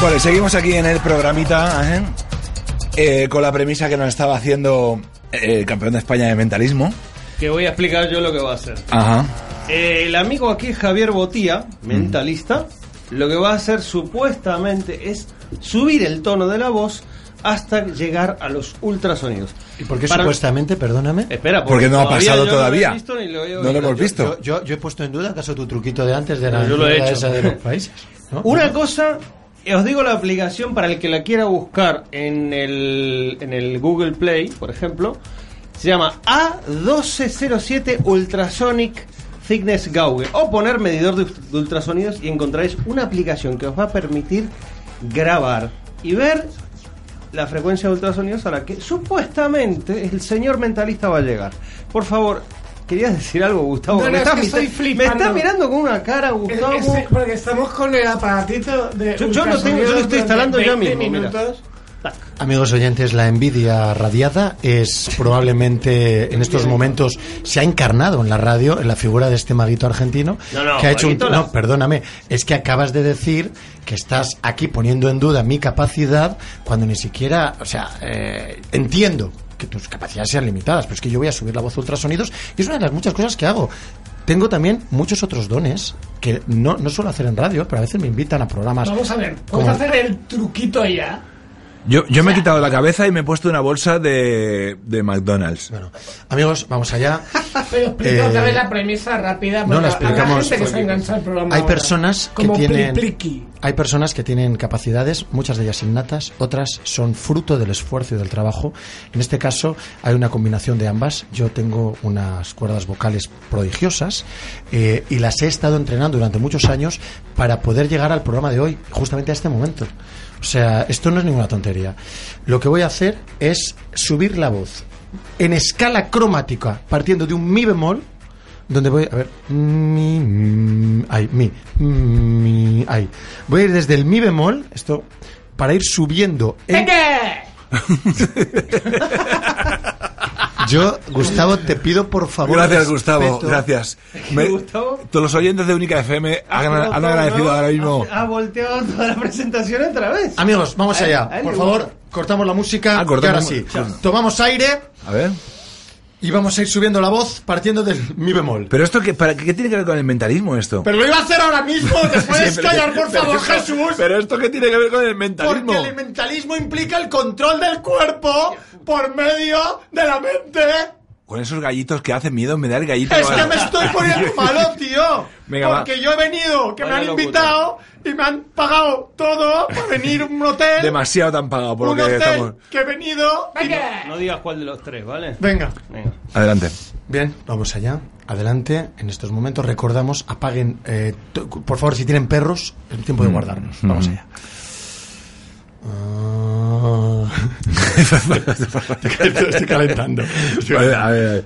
Bueno, seguimos aquí en el programita ¿eh? Eh, con la premisa que nos estaba haciendo eh, el campeón de España de mentalismo. Que voy a explicar yo lo que va a hacer. Ajá. Eh, el amigo aquí, Javier Botía, mentalista, lo que va a hacer supuestamente es subir el tono de la voz hasta llegar a los ultrasonidos. ¿Y por qué Para- supuestamente, perdóname? Espera, Porque no ha todavía pasado yo no lo he todavía. visto ni lo he No lo hemos visto. Yo, yo, yo he puesto en duda acaso tu truquito de antes de la yo lo he hecho. esa de los países. ¿no? Una cosa, os digo la aplicación para el que la quiera buscar en el, en el Google Play, por ejemplo, se llama A1207 Ultrasonic Thickness Gauge o poner medidor de, de ultrasonidos y encontraréis una aplicación que os va a permitir grabar y ver la frecuencia de ultrasonidos a la que supuestamente el señor mentalista va a llegar. Por favor, querías decir algo, Gustavo. No, no, me, es estás, que estoy me estás mirando con una cara, Gustavo. Es- es- porque estamos con el aparatito de. Yo- yo lo tengo, yo lo estoy instalando ya durante 20 mismo, mira. Amigos oyentes, la envidia radiada es probablemente en estos momentos se ha encarnado en la radio en la figura de este maguito argentino No, no, que ha hecho un no, perdóname, es que acabas de decir que estás aquí poniendo en duda mi capacidad cuando ni siquiera, o sea, eh, entiendo que tus capacidades sean limitadas, pero es que yo voy a subir la voz a ultrasonidos y es una de las muchas cosas que hago. Tengo también muchos otros dones que no, no suelo hacer en radio, pero a veces me invitan a programas. Vamos a ver, como- vamos a hacer el truquito ya. Yo, yo me he quitado la cabeza y me he puesto una bolsa de, de McDonald's. Bueno, amigos, vamos allá. Pero explica Eh, otra vez la premisa rápida. no, la explicamos gente que programa Hay ahora. personas que Como tienen hay personas que tienen capacidades, muchas de ellas innatas, otras son fruto del esfuerzo y del trabajo. En este caso hay una combinación de ambas. Yo tengo unas cuerdas vocales prodigiosas eh, y las he estado entrenando durante muchos años para poder llegar al programa de hoy, justamente a este momento. O sea, esto no es ninguna tontería. Lo que voy a hacer es subir la voz en escala cromática, partiendo de un mi bemol, donde voy a ver mi mm, ay mi mi ay voy a ir desde el mi bemol esto para ir subiendo en- yo Gustavo te pido por favor Gracias, Gustavo. Gracias. Me- Gustavo? todos los oyentes de Única FM han, agradecido no, ahora mismo. Ha, ha volteado toda la presentación otra vez. amigos vamos allá por favor cortamos la música Ah, y cortamos- ahora sí Chao. tomamos aire A ver. y vamos a ir subiendo la voz partiendo del mi bemol Pero esto, qué, para, ¿qué tiene que ver con el mentalismo esto? pero lo iba a hacer ahora mismo te puedes Sí, callar por favor esto- Jesús Pero esto qué tiene que ver con el mentalismo. Porque el mentalismo implica el control del cuerpo por medio de la mente. Con esos gallitos que hacen miedo, me da el gallito. Es que me estoy poniendo malo, tío. Venga, va. Porque yo he venido, que me Vaya han locutor. invitado y me han pagado todo para venir a un hotel. Demasiado tan pagado por lo un que hotel estamos. que he venido. y- No digas cuál de los tres, ¿vale? Venga. Venga. Adelante. Bien, vamos allá. Adelante. En estos momentos recordamos, apaguen, eh, por favor, si tienen perros, es tiempo de guardarnos. Vamos Mm. allá. Ah. Estoy calentando. A ver, a ver.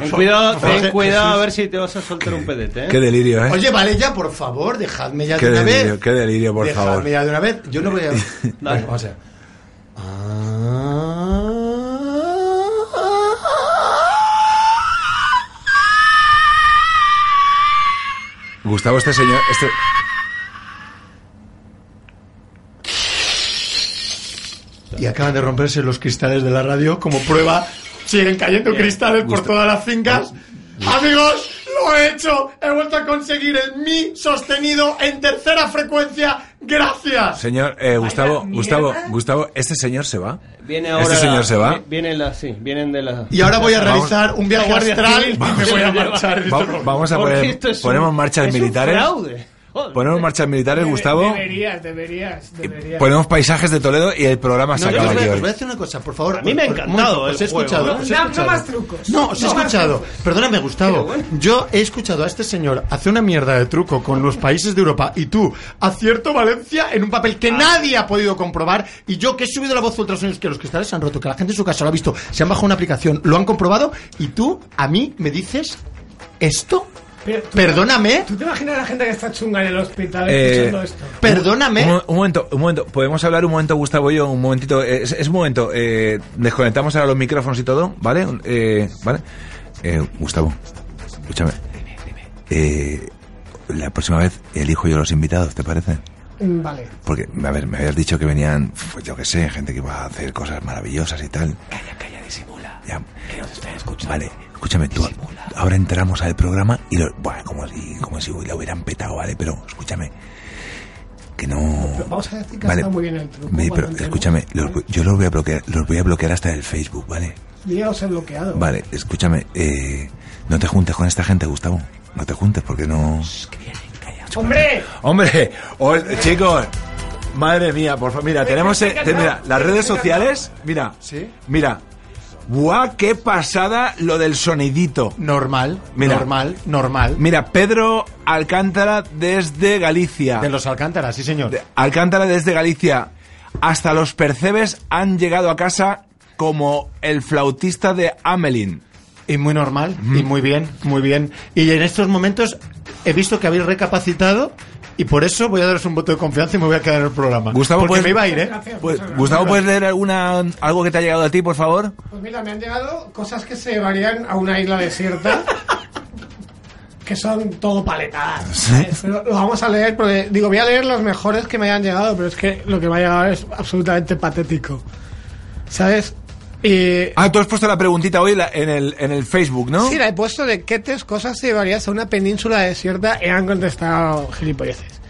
Ten cuidado, ten cuidado a ver si te vas a soltar un pedete, ¿eh? Qué delirio, ¿eh? Oye, vale ya, por favor, dejadme ya Qué de una delirio, vez. qué delirio, por dejadme favor. ya de una vez. Yo no voy a. Dale. Vamos allá. Gustavo, este señor. Este... Y acaban de romperse los cristales de la radio. Como prueba, siguen cayendo cristales por todas las fincas. Amigos, lo he hecho. He vuelto a conseguir el mi sostenido en tercera frecuencia. Gracias. Señor, eh, Gustavo. Gustavo, Gustavo, ¿este señor se va? Viene ahora ¿Este la- señor se va? vi- Vienen las, sí, vienen de las... Y ahora voy a Vamos. realizar un viaje La astral y me voy a marchar. Va- este vamos a poner, ponemos un- marchas es un militares. fraude. Ponemos marchas militares, Debe- Gustavo. Deberías, deberías, deberías. Ponemos paisajes de Toledo y el programa se No, yo acaba os voy, aquí a, os voy a decir una cosa, por favor. A mí me ha encantado Os he escuchado. No, no escuchado. más trucos. No, os he escuchado. Perdóname, Gustavo. Bueno. Yo he escuchado a este señor hacer una mierda de truco con los países de Europa y tú, acierto Valencia en un papel Ah. que nadie ha podido comprobar. Y yo que he subido la voz de ultrasonidos, que los cristales se han roto, que la gente en su casa lo ha visto, se han bajado una aplicación, lo han comprobado. Y tú, a mí, me dices esto. Pero tú- Perdóname. ¿Tú te imaginas la gente que está chunga en el hospital Eh, escuchando esto? Perdóname. Un, un momento, un momento. ¿Podemos hablar un momento, Gustavo y yo? Un momentito. Eh, Es, es un momento. Eh, desconectamos ahora los micrófonos y todo, ¿vale? Eh, ¿Vale? Eh, Gustavo, escúchame. Eh, la próxima vez elijo yo los invitados, ¿te parece? Mm, Vale. Porque, a ver, me habías dicho que venían, pues, yo qué sé, gente que iba a hacer cosas maravillosas y tal. Calla, calla, disimula. Ya. Que no te estoy escuchando. Vale, escúchame, tú, ahora entramos al programa y lo, bueno, como si, como si lo hubieran petado, ¿vale? Pero, escúchame, que no... Vamos a decir que Vale. está muy bien el truco. Pero escúchame, los voy- yo los voy a bloquear, los voy a bloquear hasta el Facebook, ¿vale? Yo ya os he bloqueado. Vale, escúchame, eh, no te juntes con esta gente, Gustavo. No te juntes porque no... Que vienen, calla. ¡Hombre! Hombre, o- chicos, madre mía, por favor, mira, tenemos, eh, mira, las redes sociales, mira, ¿Sí? mira, ¡buah, qué pasada lo del sonidito! Normal, Mira. normal, normal. Mira, Pedro Alcántara desde Galicia. De los Alcántaras, sí señor. De- Alcántara desde Galicia. Hasta los percebes han llegado a casa como el flautista de Amelin. Y muy normal, y muy bien, muy bien. Y en estos momentos he visto que habéis recapacitado y por eso voy a daros un voto de confianza y me voy a quedar en el programa. Gustavo, Porque ¿puedes- me iba a ir, ¿eh? Gracias, Pues. Gustavo, ¿puedes leer alguna, algo que te ha llegado a ti, por favor? Pues mira, me han llegado cosas que se llevarían a una isla desierta. que son todo paletadas. ¿sabes? Pero lo vamos a leer porque, digo, voy a leer los mejores que me hayan llegado, pero es que lo que me ha llegado es absolutamente patético. ¿Sabes? Y. Ah, tú has puesto la preguntita hoy la- en, el, en el Facebook, ¿no? Sí, la he puesto de qué tres cosas llevarías a una península desierta y han contestado gilipolleces.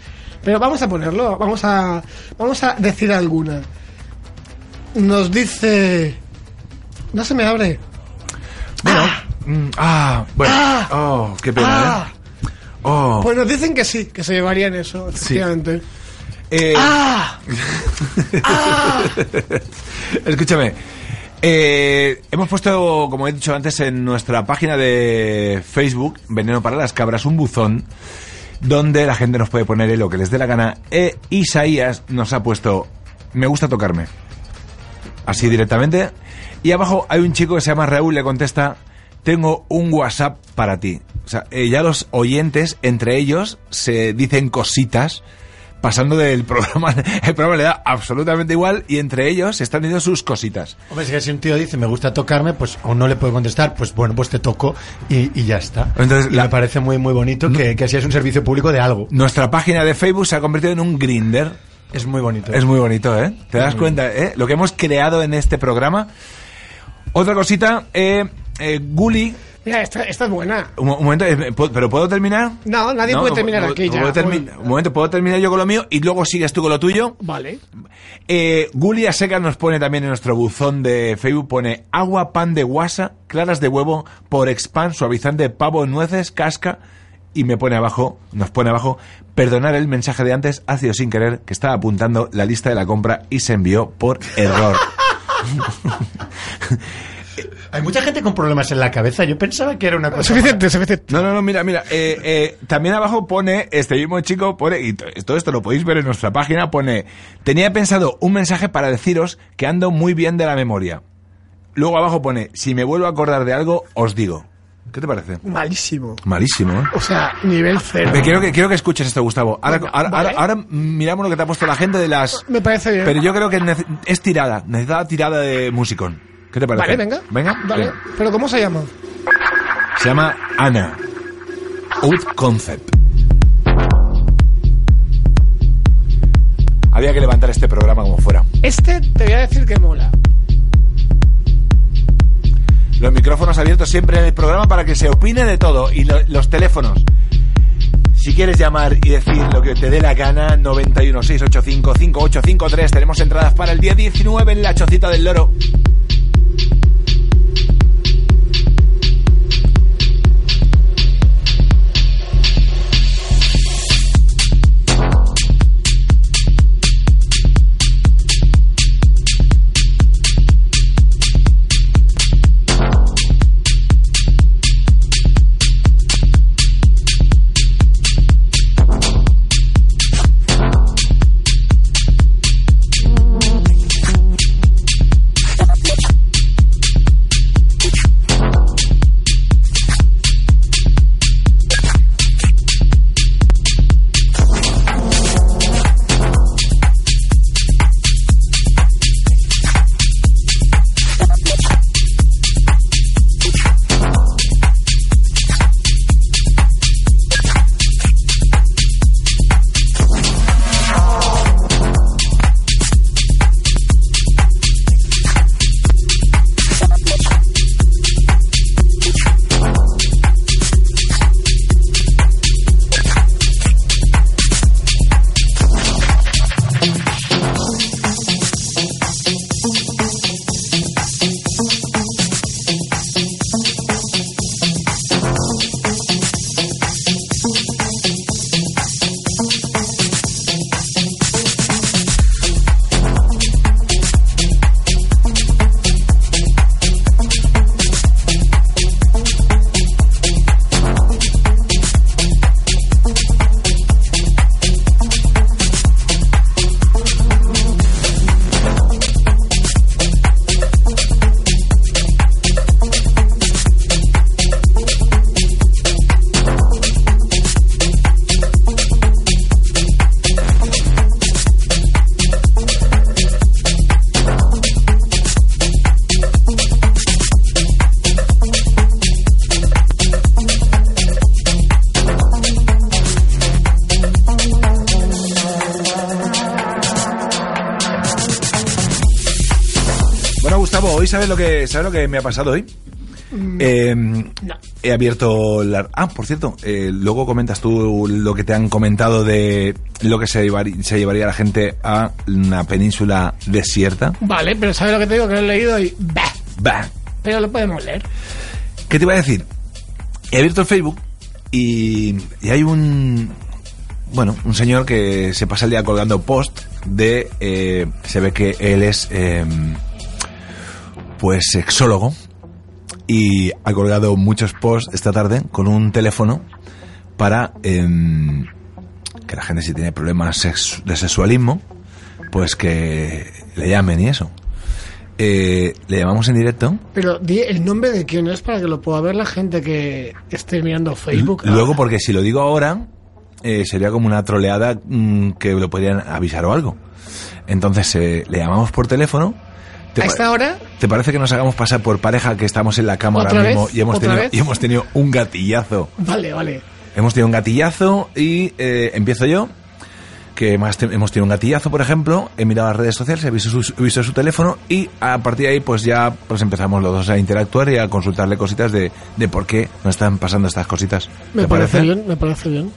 Pero vamos a ponerlo, vamos a, vamos a decir alguna. Nos dice... No se me abre. Bueno, mm, ah, bueno. Oh, qué pena, Ah. ¿eh? Oh. Pues nos dicen que sí, que se llevarían eso, efectivamente. Eh, ¡Ah! Escúchame. Eh, hemos puesto, como he dicho antes, en nuestra página de Facebook, Veneno para las Cabras, un buzón donde la gente nos puede poner lo que les dé la gana. E Isaías nos ha puesto, me gusta tocarme. Así directamente. Y abajo hay un chico que se llama Raúl, le contesta, tengo un WhatsApp para ti. O sea, eh, ya los oyentes, entre ellos, se dicen cositas pasando del programa. El programa le da absolutamente igual y entre ellos están diciendo sus cositas. Hombre, si un tío dice me gusta tocarme, pues o no le puedo contestar, pues bueno, pues te toco y, y ya está. Entonces, Y la- me parece muy muy bonito que, que así es un servicio público de algo. Nuestra página de Facebook se ha convertido en un grinder. Es muy bonito. Es muy bonito, ¿eh? ¿Te das cuenta, eh? Lo que hemos creado en este programa. Otra cosita, eh, eh. Mira, esta, esta es buena. Un, mo- un momento, eh, ¿puedo- ¿pero puedo terminar? No, nadie puede terminar no, aquí ya. puedo termi- Uy. un momento, ¿puedo terminar yo con lo mío y luego sigues tú con lo tuyo? Vale. Eh, Gulia Seca nos pone también en nuestro buzón de Facebook, pone agua, pan de guasa, claras de huevo, por expand, suavizante, pavo, nueces, casca, y me pone abajo, nos pone abajo, perdonar el mensaje de antes, ha sido sin querer, que estaba apuntando la lista de la compra y se envió por error. Hay mucha gente con problemas en la cabeza. Yo pensaba que era una cosa. Suficiente, suficiente. No, no, no, mira, mira, eh, eh, también abajo pone, este mismo chico pone, y todo esto lo podéis ver en nuestra página, pone, tenía pensado un mensaje para deciros que ando muy bien de la memoria. Luego abajo pone, si me vuelvo a acordar de algo, os digo. ¿Qué te parece? Malísimo. Malísimo, ¿eh? O sea, nivel cero. Me quiero que, quiero que escuches esto, Gustavo. Ahora, Venga, ahora, vale. ahora, ahora miramos lo que te ha puesto la gente de las... Me parece bien. Pero yo creo que es tirada, necesita tirada de musicón. ¿Qué te parece? Vale, venga. Venga. Vale. venga. ¿Pero cómo se llama? Se llama Ana. Out Concept. Había que levantar este programa como fuera. Este te voy a decir que mola. Los micrófonos abiertos siempre en el programa para que se opine de todo. Y lo- los teléfonos. Si quieres llamar y decir lo que te dé la gana, 916855853. Tenemos entradas para el día 19 en la Chocita del Loro. Lo que sabes lo que me ha pasado hoy? Eh, He abierto la... Ah, por cierto, eh, luego comentas tú lo que te han comentado de lo que se, llevar- se llevaría la gente a una península desierta. Vale, pero ¿sabes lo que te digo? Que lo he leído y... Bah, Bah. pero lo podemos leer. ¿Qué te iba a decir? He abierto el Facebook y, y hay un... Bueno, un señor que se pasa el día colgando post de... eh, se ve que él es... eh, pues sexólogo y ha colgado muchos posts esta tarde con un teléfono para em, que la gente si tiene problemas de sexualismo pues que le llamen y eso. Eh, le llamamos en directo Pero di el nombre de quién es para que lo pueda ver la gente que esté mirando Facebook. L- Luego, porque si lo digo ahora, eh, sería como una troleada mm, que lo podrían avisar o algo. Entonces, eh, le llamamos por teléfono. ¿Te ¿A esta hora? ¿Te parece que nos hagamos pasar por pareja que estamos en la cama ¿Otra ahora vez? mismo y hemos, ¿Otra tenido, vez? y hemos tenido un gatillazo? Vale, vale. Hemos tenido un gatillazo y eh, empiezo yo. Que más te- hemos tenido un gatillazo, por ejemplo. He mirado las redes sociales, he visto, su, he visto su teléfono y a partir de ahí, pues ya pues empezamos los dos a interactuar y a consultarle cositas de, de por qué nos están pasando estas cositas. Me ¿Te parece bien, me parece bien.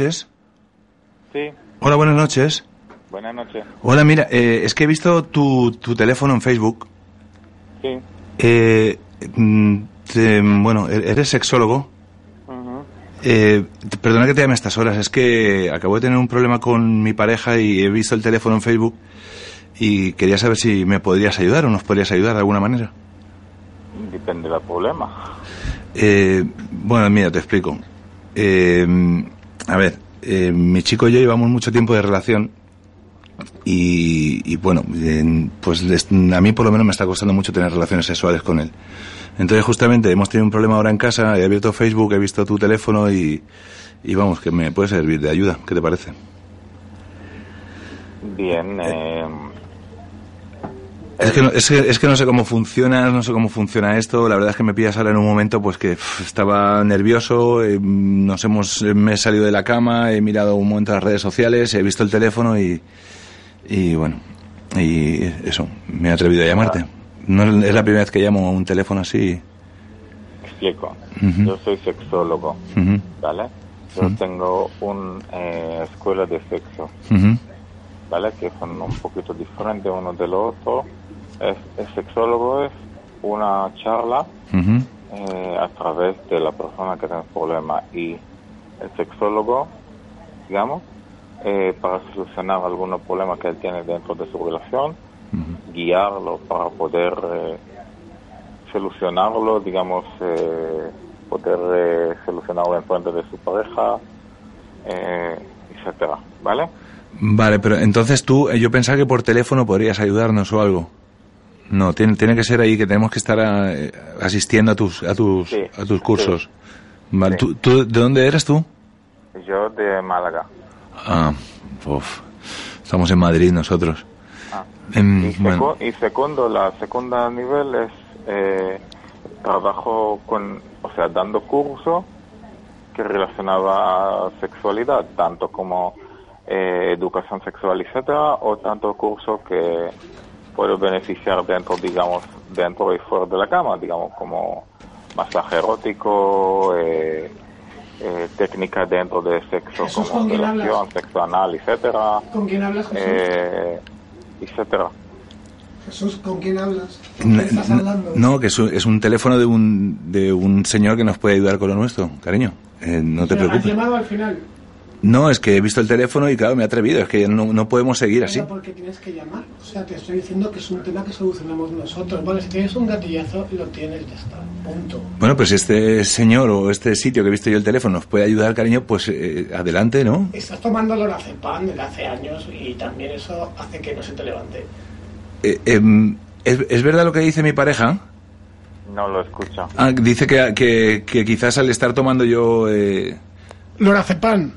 Noches. Sí, Hola, buenas noches. buenas noches. Hola, mira, eh, es que he visto tu, tu teléfono en Facebook. Sí. Eh, mm, te- bueno, e- eres sexólogo. Eh, perdona que te llame a estas horas, es que acabo de tener un problema con mi pareja y he visto el teléfono en Facebook y quería saber si me podrías ayudar o nos podrías ayudar de alguna manera. Depende del problema. Eh, bueno, mira, te explico. Eh, a ver, eh, mi chico y yo llevamos mucho tiempo de relación y, y bueno, en- pues a mí por lo menos me está costando mucho tener relaciones sexuales con él. Entonces justamente hemos tenido un problema ahora en casa, he abierto Facebook, he visto tu teléfono y, y vamos, que me puede servir de ayuda. ¿Qué te parece? Bien, eh, Es que, no, es, que, es que no sé cómo funciona, no sé cómo funciona esto. La verdad es que me pillas ahora en un momento pues que estaba nervioso, eh, nos hemos, me he salido de la cama, he mirado un momento las redes sociales, he visto el teléfono y, y bueno, y eso, me he atrevido a llamarte. No es la primera vez que llamo a un teléfono así. explico. Yo soy sexólogo, Ujú, ¿vale? Yo tengo una escuela de sexo, ¿vale? Que son un poquito diferentes uno del otro. Es, el sexólogo es una charla eh, a través de la persona que tiene problema y el sexólogo, digamos, eh, para solucionar algunos problemas que él tiene dentro de su relación, guiarlo para poder eh, solucionarlo, digamos, eh, poder eh, solucionarlo en frente de su pareja, etcétera, ¿vale? Vale, pero entonces tú, yo pensaba que por teléfono podrías ayudarnos o algo. No, tiene, tiene que ser ahí que tenemos que estar eh, asistiendo a tus a tus Sí, a tus cursos. Vale, Sí. ¿tú, tú- de dónde eres tú? Yo de Málaga. Ah, uf, estamos en Madrid nosotros. Ah. Em, Y, bueno, y segundo, la segunda nivel es eh, trabajo con, o sea, dando curso que relacionaba a sexualidad, tanto como eh, educación sexual, etcétera, o tanto curso que puedo beneficiar dentro, digamos, dentro y fuera de la cama, digamos, como masaje erótico, eh, eh, técnica dentro de sexo Jesús, como ¿con quién relación, sexo anal, etcétera ¿Con quién hablas, Jesús? eh, etcétera. Jesús, ¿con quién hablas? ¿Con quién estás hablando? No, que es un, es un teléfono de un, de un señor que nos puede ayudar con lo nuestro, cariño. Eh, no te Pero ¿Has preocupes. llamado al final? No, es que he visto el teléfono y claro, me he atrevido. Es que no, no podemos seguir así. Porque tienes que llamar. O sea, te estoy diciendo que es un tema que solucionamos nosotros. Bueno, si tienes un gatillazo, lo tienes, ya está. Punto. Bueno, pues si este señor o este sitio que he visto yo el teléfono nos puede ayudar, cariño, pues eh, adelante, ¿no? Estás tomando lorazepam desde hace años y también eso hace que no se te levante. Eh, em, ¿es, es verdad lo que dice mi pareja? No lo escucho. Ah, dice que, que, que quizás al estar tomando yo... eh, Lorazepam.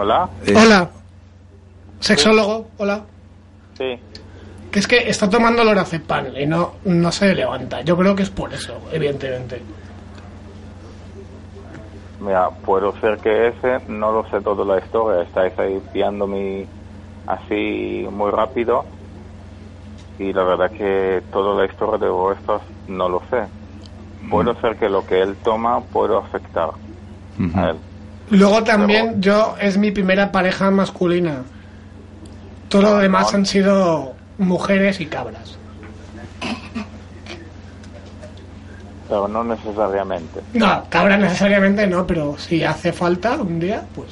¿Hola? eh, Hola. Sexólogo, hola. Sí. Que es que está tomando lorazepam y no, no se levanta. Yo creo que es por eso, evidentemente. Mira, puedo ser que ese, no lo sé toda la historia, estáis ahí pillándome así muy rápido y la verdad que toda la historia de vuestros no lo sé. Puede ser que lo que él toma pueda afectar a él. Luego también yo es mi primera pareja masculina. Todo lo demás han sido mujeres y cabras. Pero no necesariamente. No, cabras necesariamente no, pero si hace falta un día, pues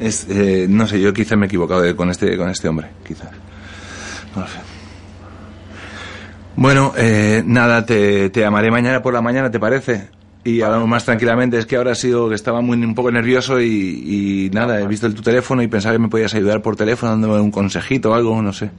Es, eh, no sé, yo quizás me he equivocado de- con este con este hombre, quizás. No lo sé. Bueno, eh, nada, te, te llamaré mañana por la mañana, ¿te parece? Y hablamos más tranquilamente. Es que ahora ha sido que estaba muy un poco nervioso y, y nada, he visto el, tu teléfono y pensaba que me podías ayudar por teléfono dándome un consejito o algo, no sé.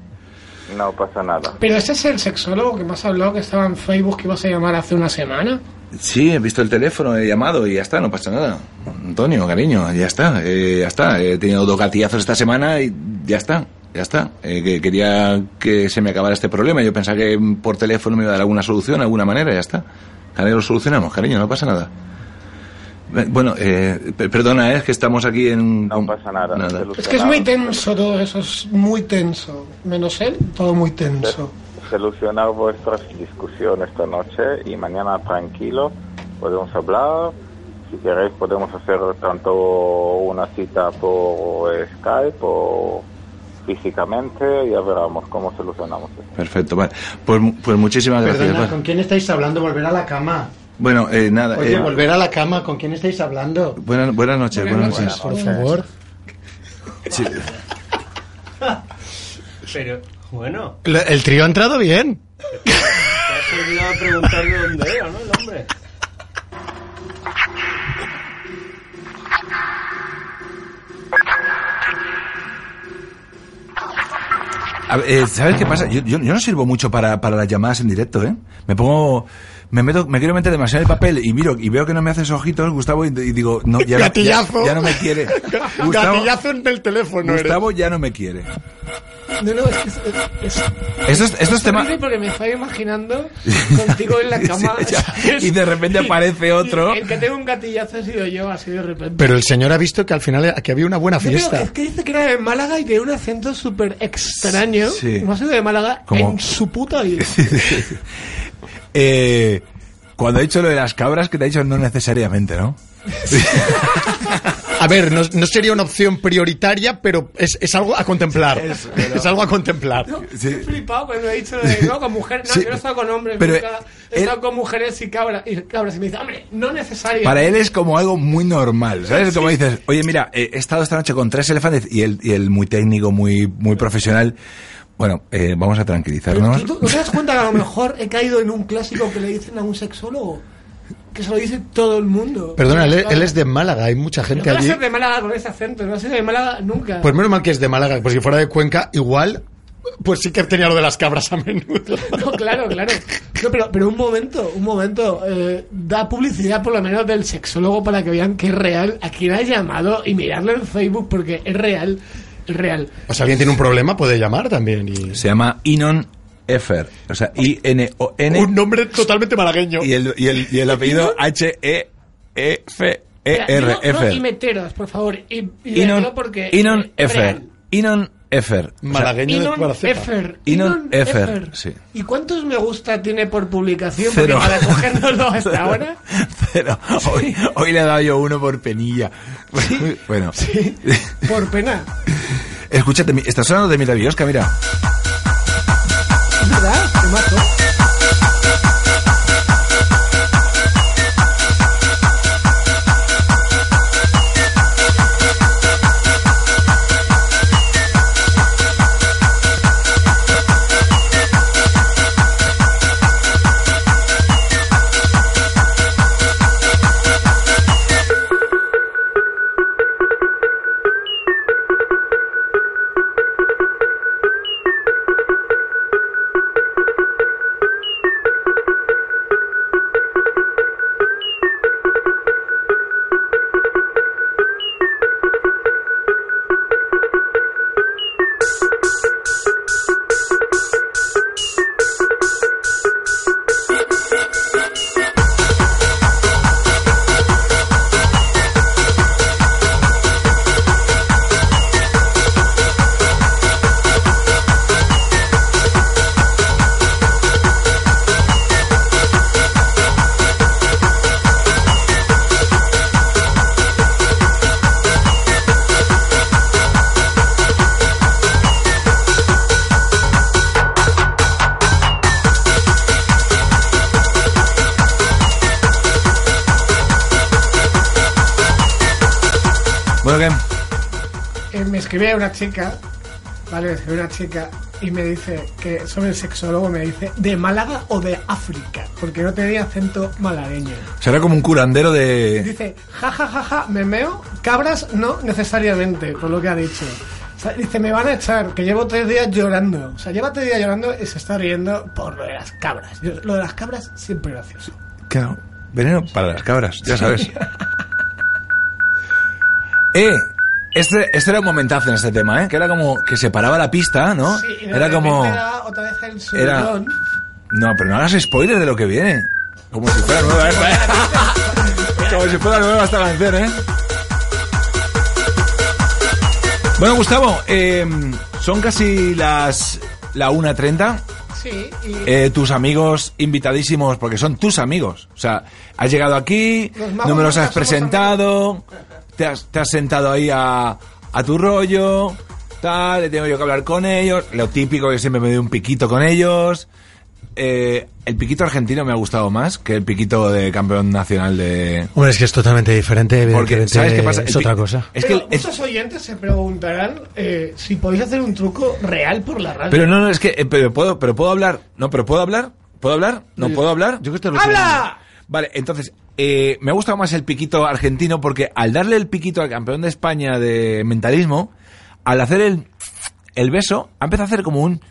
No pasa nada. Pero ese es el sexólogo que me has hablado que estaba en Facebook que ibas a llamar hace una semana. Sí, he visto el teléfono, he llamado y ya está, no pasa nada. Antonio, cariño, ya está, eh, ya está. He tenido dos gatillazos esta semana y ya está, ya está. Eh, que quería que se me acabara este problema. Yo pensaba que por teléfono me iba a dar alguna solución, alguna manera, ya está. Ahora lo solucionamos, cariño, no pasa nada. Bueno, eh, per- perdona, eh, es que estamos aquí en... No pasa nada. Nada. Es que es muy tenso todo eso, es muy tenso. Menos él, todo muy tenso. Solucionar vuestras discusiones esta noche y mañana tranquilo podemos hablar. Si queréis podemos hacer tanto una cita por Skype o físicamente. Ya veremos cómo solucionamos esto. Perfecto, vale. Pues, mu- pues muchísimas gracias. ¿con quién estáis hablando? Volver a la cama. Bueno, eh, nada. Oye, eh, volver a la cama, ¿con quién estáis hablando? buenas, buenas noches, buenas noches. Por favor. Sí. Pero, bueno, El trío ha entrado bien. te has olvidado de preguntar de dónde era, ¿no? A ver, eh, ¿Sabes qué pasa? Yo, yo, yo no sirvo mucho para, para las llamadas en directo, ¿eh? Me pongo... Me meto, me quiero meter demasiado en el papel y miro y veo que no me haces ojitos, Gustavo, y, y digo, no, ya, no- Gatillazo. ya, ya no me quiere. Gustavo, Gatillazo en el teléfono. eres. Gustavo ya no me quiere. No, no, es que es, es, Esto es, esto es tema... porque me estoy imaginando contigo en la cama. Sí, ya. ¿sabes? Y de repente aparece otro. El que tengo un gatillazo he sido yo, así de repente. Pero el señor ha visto que al final aquí había una buena fiesta. es que dice que era de Málaga y tiene un acento súper extraño. Sí. No ha sido de Málaga Como- en su puta vida. Eh, cuando he dicho lo de las cabras, que te ha dicho no necesariamente, ¿no? A ver, no, no sería una opción prioritaria, pero es, es algo a contemplar. Es- Es, algo a contemplar. Sí. He flipado cuando he dicho lo de, no, con mujeres. No, Sí. yo no he estado con hombres, Pero nunca. He él- estado con mujeres y cabras. Y cabras. Y me dice, hombre, no necesario. Para él es como algo muy normal, ¿sabes? Como dices, oye, mira, he estado esta noche con tres elefantes y el, y el muy técnico, muy, muy profesional. Bueno, eh, vamos a tranquilizarnos. ¿Tú, tú- ¿No te das cuenta que a lo mejor he caído en un clásico que le dicen a un sexólogo? Que se lo dice todo el mundo. Perdona, él, es de Málaga, hay mucha No gente va a allí. ser de Málaga con ese acento, no va a ser de Málaga nunca. Pues menos mal que es de Málaga, pues si fuera de Cuenca, igual, pues sí que tenía lo de las cabras a menudo. No, claro, claro. No, pero, pero un momento, un momento. eh, da publicidad por lo menos del sexólogo para que vean que es real. A quien ha llamado y mirarlo en Facebook porque es real. Es real. O sea, alguien tiene un problema, puede llamar también. Y... Se llama Inon Efer. O sea, I-N-O-N. Un nombre totalmente malagueño. Y el, y el, y el apellido no- no Efer. y meteros, por favor. Y, y Inon, porque Inon Efer. Inon Efer. O sea, Malagueño de. Efer. Inon Efer, sí. ¿Y cuántos me gusta tiene por publicación? Porque Cero. para cogérnoslo hasta ahora. Pero hoy, hoy le he dado yo uno por penilla. Bueno, Por pena. Escúchate, mi- está sonando de Biosca, mira. Verdad, te mato. Chica, ¿vale? Una chica y me dice que sobre el sexólogo me dice de Málaga o de África, porque no tenía acento malagueño. Será como un curandero de... Dice, ja, ja, ja, ja, me meo, cabras no necesariamente, por lo que ha dicho. O sea, dice, me van a echar, que llevo tres días llorando. O sea, lleva tres días llorando y se está riendo por lo de las cabras. Yo- lo de las cabras siempre gracioso. Claro, veneno para las cabras, ya sabes. eh, este, este era un momentazo en este tema, ¿eh? Que era como que se paraba la pista, ¿no? Sí, y de era como... era otra vez el Era-. No, pero no hagas spoiler de lo que viene. Como si fuera nueva esta, ¿eh? Como si fuera nueva esta canción, ¿eh? Bueno, Gustavo, eh, son casi las la 1.30. Sí, y Eh, tus amigos invitadísimos, porque son tus amigos. O sea, has llegado aquí, no me los has presentado, te has, te has sentado ahí a, a tu rollo, tal, le tengo yo que hablar con ellos, lo típico que siempre me doy un piquito con ellos. Eh, el piquito argentino me ha gustado más que el piquito de campeón nacional de... Hombre, es que es totalmente diferente, Porque, ¿sabes qué pasa? es otra cosa. Es que es- muchos oyentes se preguntarán eh, si podéis hacer un truco real por la radio. pero no, no, es que... eh, pero puedo, pero puedo hablar. No, pero puedo hablar. ¿Puedo hablar? ¿No puedo hablar? Yo que esto lo ¡Habla! Vale, entonces, eh, me ha gustado más el piquito argentino porque al darle el piquito al campeón de España de mentalismo, al hacer el, el beso, ha empezado a hacer como un,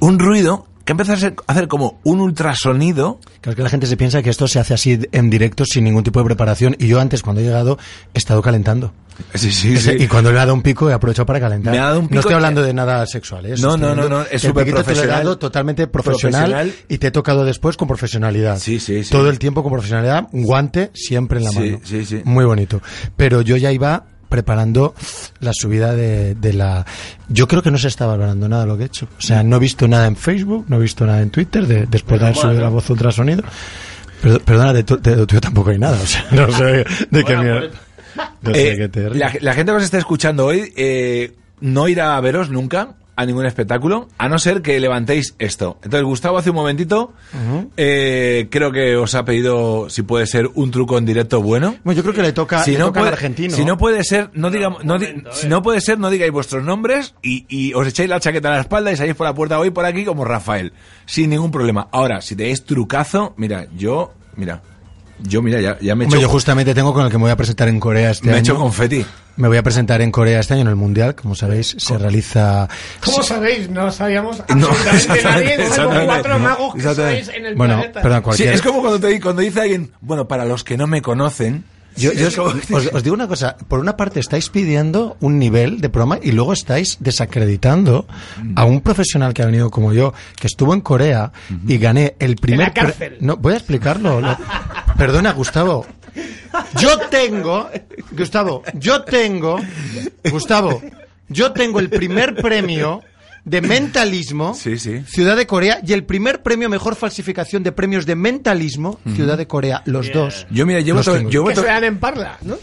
un ruido que ha empezado a hacer como un ultrasonido. Claro, es que la gente se piensa que esto se hace así en directo sin ningún tipo de preparación. Y yo antes, cuando he llegado, he estado calentando. Sí, sí, Ese- Y cuando le ha dado un pico, he aprovechado para calentar. Me ha dado un no pico estoy y- hablando de nada sexual. ¿eh? No, estoy no, no, no, es súper piquito te lo he profesional. dado totalmente profesional, Profesional. y te he tocado después con profesionalidad. Sí, sí, sí. Todo el tiempo con profesionalidad, un guante siempre en la Sí, mano. sí, sí. Muy bonito. Pero yo ya iba preparando la subida de, de la... Yo creo que no se está valorando nada lo que he hecho. O sea, no he visto nada en Facebook, no he visto nada en Twitter de, después de haber subido la voz ultrasonido. Pero, perdona, de, tu- de tuyo tampoco hay nada. O sea, no sé de qué mierda. No sé Eh, qué te la, la gente que os está escuchando hoy eh, no irá a veros nunca a ningún espectáculo, a no ser que levantéis esto. Entonces, Gustavo hace un momentito, eh, creo que os ha pedido si puede ser un truco en directo bueno. Bueno, yo creo que le toca, si le no toca puede, al argentino. si no puede ser, no digamos, no momento, si no puede ser, no digáis vuestros nombres y, y os echáis la chaqueta a la espalda y salís por la puerta hoy por aquí como Rafael, sin ningún problema. Ahora, si tenéis trucazo, mira, yo, mira, yo mira, ya, ya me he hecho, yo justamente tengo con el que me voy a presentar en Corea este me he año. hecho confeti. Me voy a presentar en Corea este año en el Mundial, como sabéis, se realiza... ¿Cómo sabéis? No sabíamos No, absolutamente nadie. Somos exactamente. cuatro magos que sois en el Bueno, planeta. perdón, Sí, cualquier... es como cuando, te, cuando dice alguien, bueno, para los que no me conocen, Yo, yo os, os- os digo una cosa, por una parte estáis pidiendo un nivel de programa y luego estáis desacreditando a un profesional que ha venido como yo, que estuvo en Corea y gané el primer... la cárcel. No, voy a explicarlo. lo- Perdona, Gustavo. Yo tengo, Gustavo, yo tengo, Gustavo, yo tengo el primer premio de mentalismo, Sí, sí. Ciudad de Corea, y el primer premio mejor falsificación de premios de mentalismo, Ciudad de Corea, los dos. Yo, mira, llevo llevo Que en Parla, ¿no?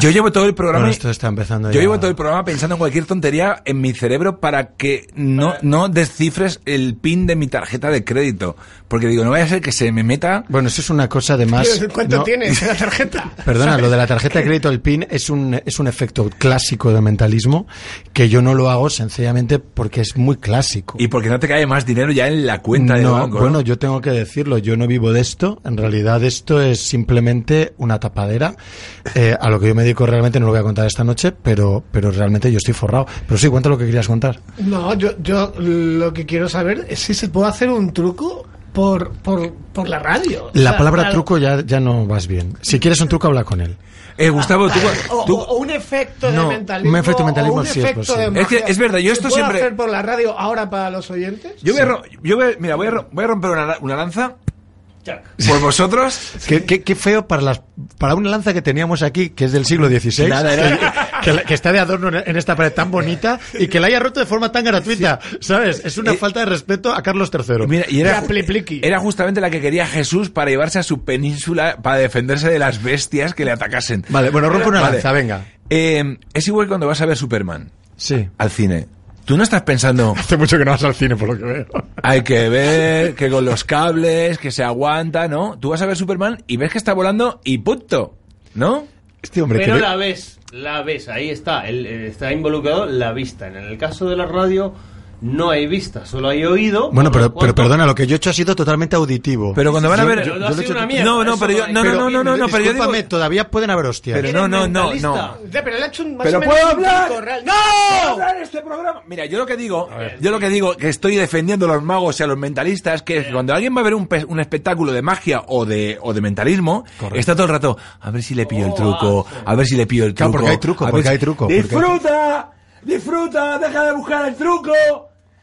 Yo llevo todo el programa. Bueno, esto está empezando Yo ya. llevo todo el programa pensando en cualquier tontería en mi cerebro para que no, no descifres el pin de mi tarjeta de crédito. Porque digo, no vaya a ser que se me meta. Bueno, eso es una cosa de más... ¿Cuánto no, tienes en la tarjeta? Perdona, lo de la tarjeta de crédito, el PIN, es un, es un efecto clásico de mentalismo que yo no lo hago sencillamente porque es muy clásico. Y porque no te cae más dinero ya en la cuenta del no, banco. ¿no? bueno, yo tengo que decirlo, yo no vivo de esto. En realidad esto es simplemente una tapadera. Eh, a lo que yo me dedico realmente no lo voy a contar esta noche, pero, pero realmente yo estoy forrado. Pero sí, cuenta lo que querías contar. No, yo, yo lo que quiero saber es si se puede hacer un truco por, por, por la radio. O La sea, palabra claro. truco ya, ya no vas bien. Si quieres un truco, habla con él. Eh, Gustavo, tú, O, tú- o- o un efecto de No, mentalismo. un efecto de mentalismo o un sí es efecto de posible. Es que es verdad, yo ¿Se esto puede siempre- hacer por la radio ahora para los oyentes? yo voy a, yo voy mira, voy a, voy a romper una, una lanza Chac. por vosotros. Qué, qué- qué feo para las para una lanza que teníamos aquí, que es del siglo XVI, Nada, era- que, que la- que está de adorno en- esta pared tan bonita y que la haya roto de forma tan gratuita, ¿sabes? Es una Eh, falta de respeto a Carlos III. Mira, y era, justamente la que quería Jesús para llevarse a su península para defenderse de las bestias que le atacasen. Vale, bueno, rompe una Vale. lanza, venga. Eh, es igual cuando vas a ver Superman Sí. al cine. Tú no estás pensando, Hace mucho que no vas al cine, por lo que veo. hay que ver que con los cables, que se aguanta, ¿no? Tú vas a ver Superman y ves que está volando y punto, ¿no? Este hombre Pero que ve- la ves, la ves, ahí está, el- eh, está involucrado la vista. En el caso de la radio no hay vista, solo hay oído. Bueno, pero, pero perdona, lo que yo he hecho ha sido totalmente auditivo. Pero cuando van a ver... yo- yo ha lo he sido hecho- una mierda, No, no, pero yo- no, no, no, no, no, no, pero yo Discúlpame, digo... todavía pueden haber hostias. Pero ¿Eres no, no, no, no. Pero él ha hecho un más Pero o menos puedo hablar. truco real. ¿Puedo ¡No! hablar este programa? Mira, yo lo que digo, yo lo que digo que estoy defendiendo a los magos y a los mentalistas que cuando alguien va a ver un, pe- un espectáculo de magia o de o de mentalismo, está todo el rato, a ver si le pillo el truco, a ver si le pillo el Claro, truco. porque hay truco, porque hay truco, Disfruta, disfruta, deja de buscar el truco,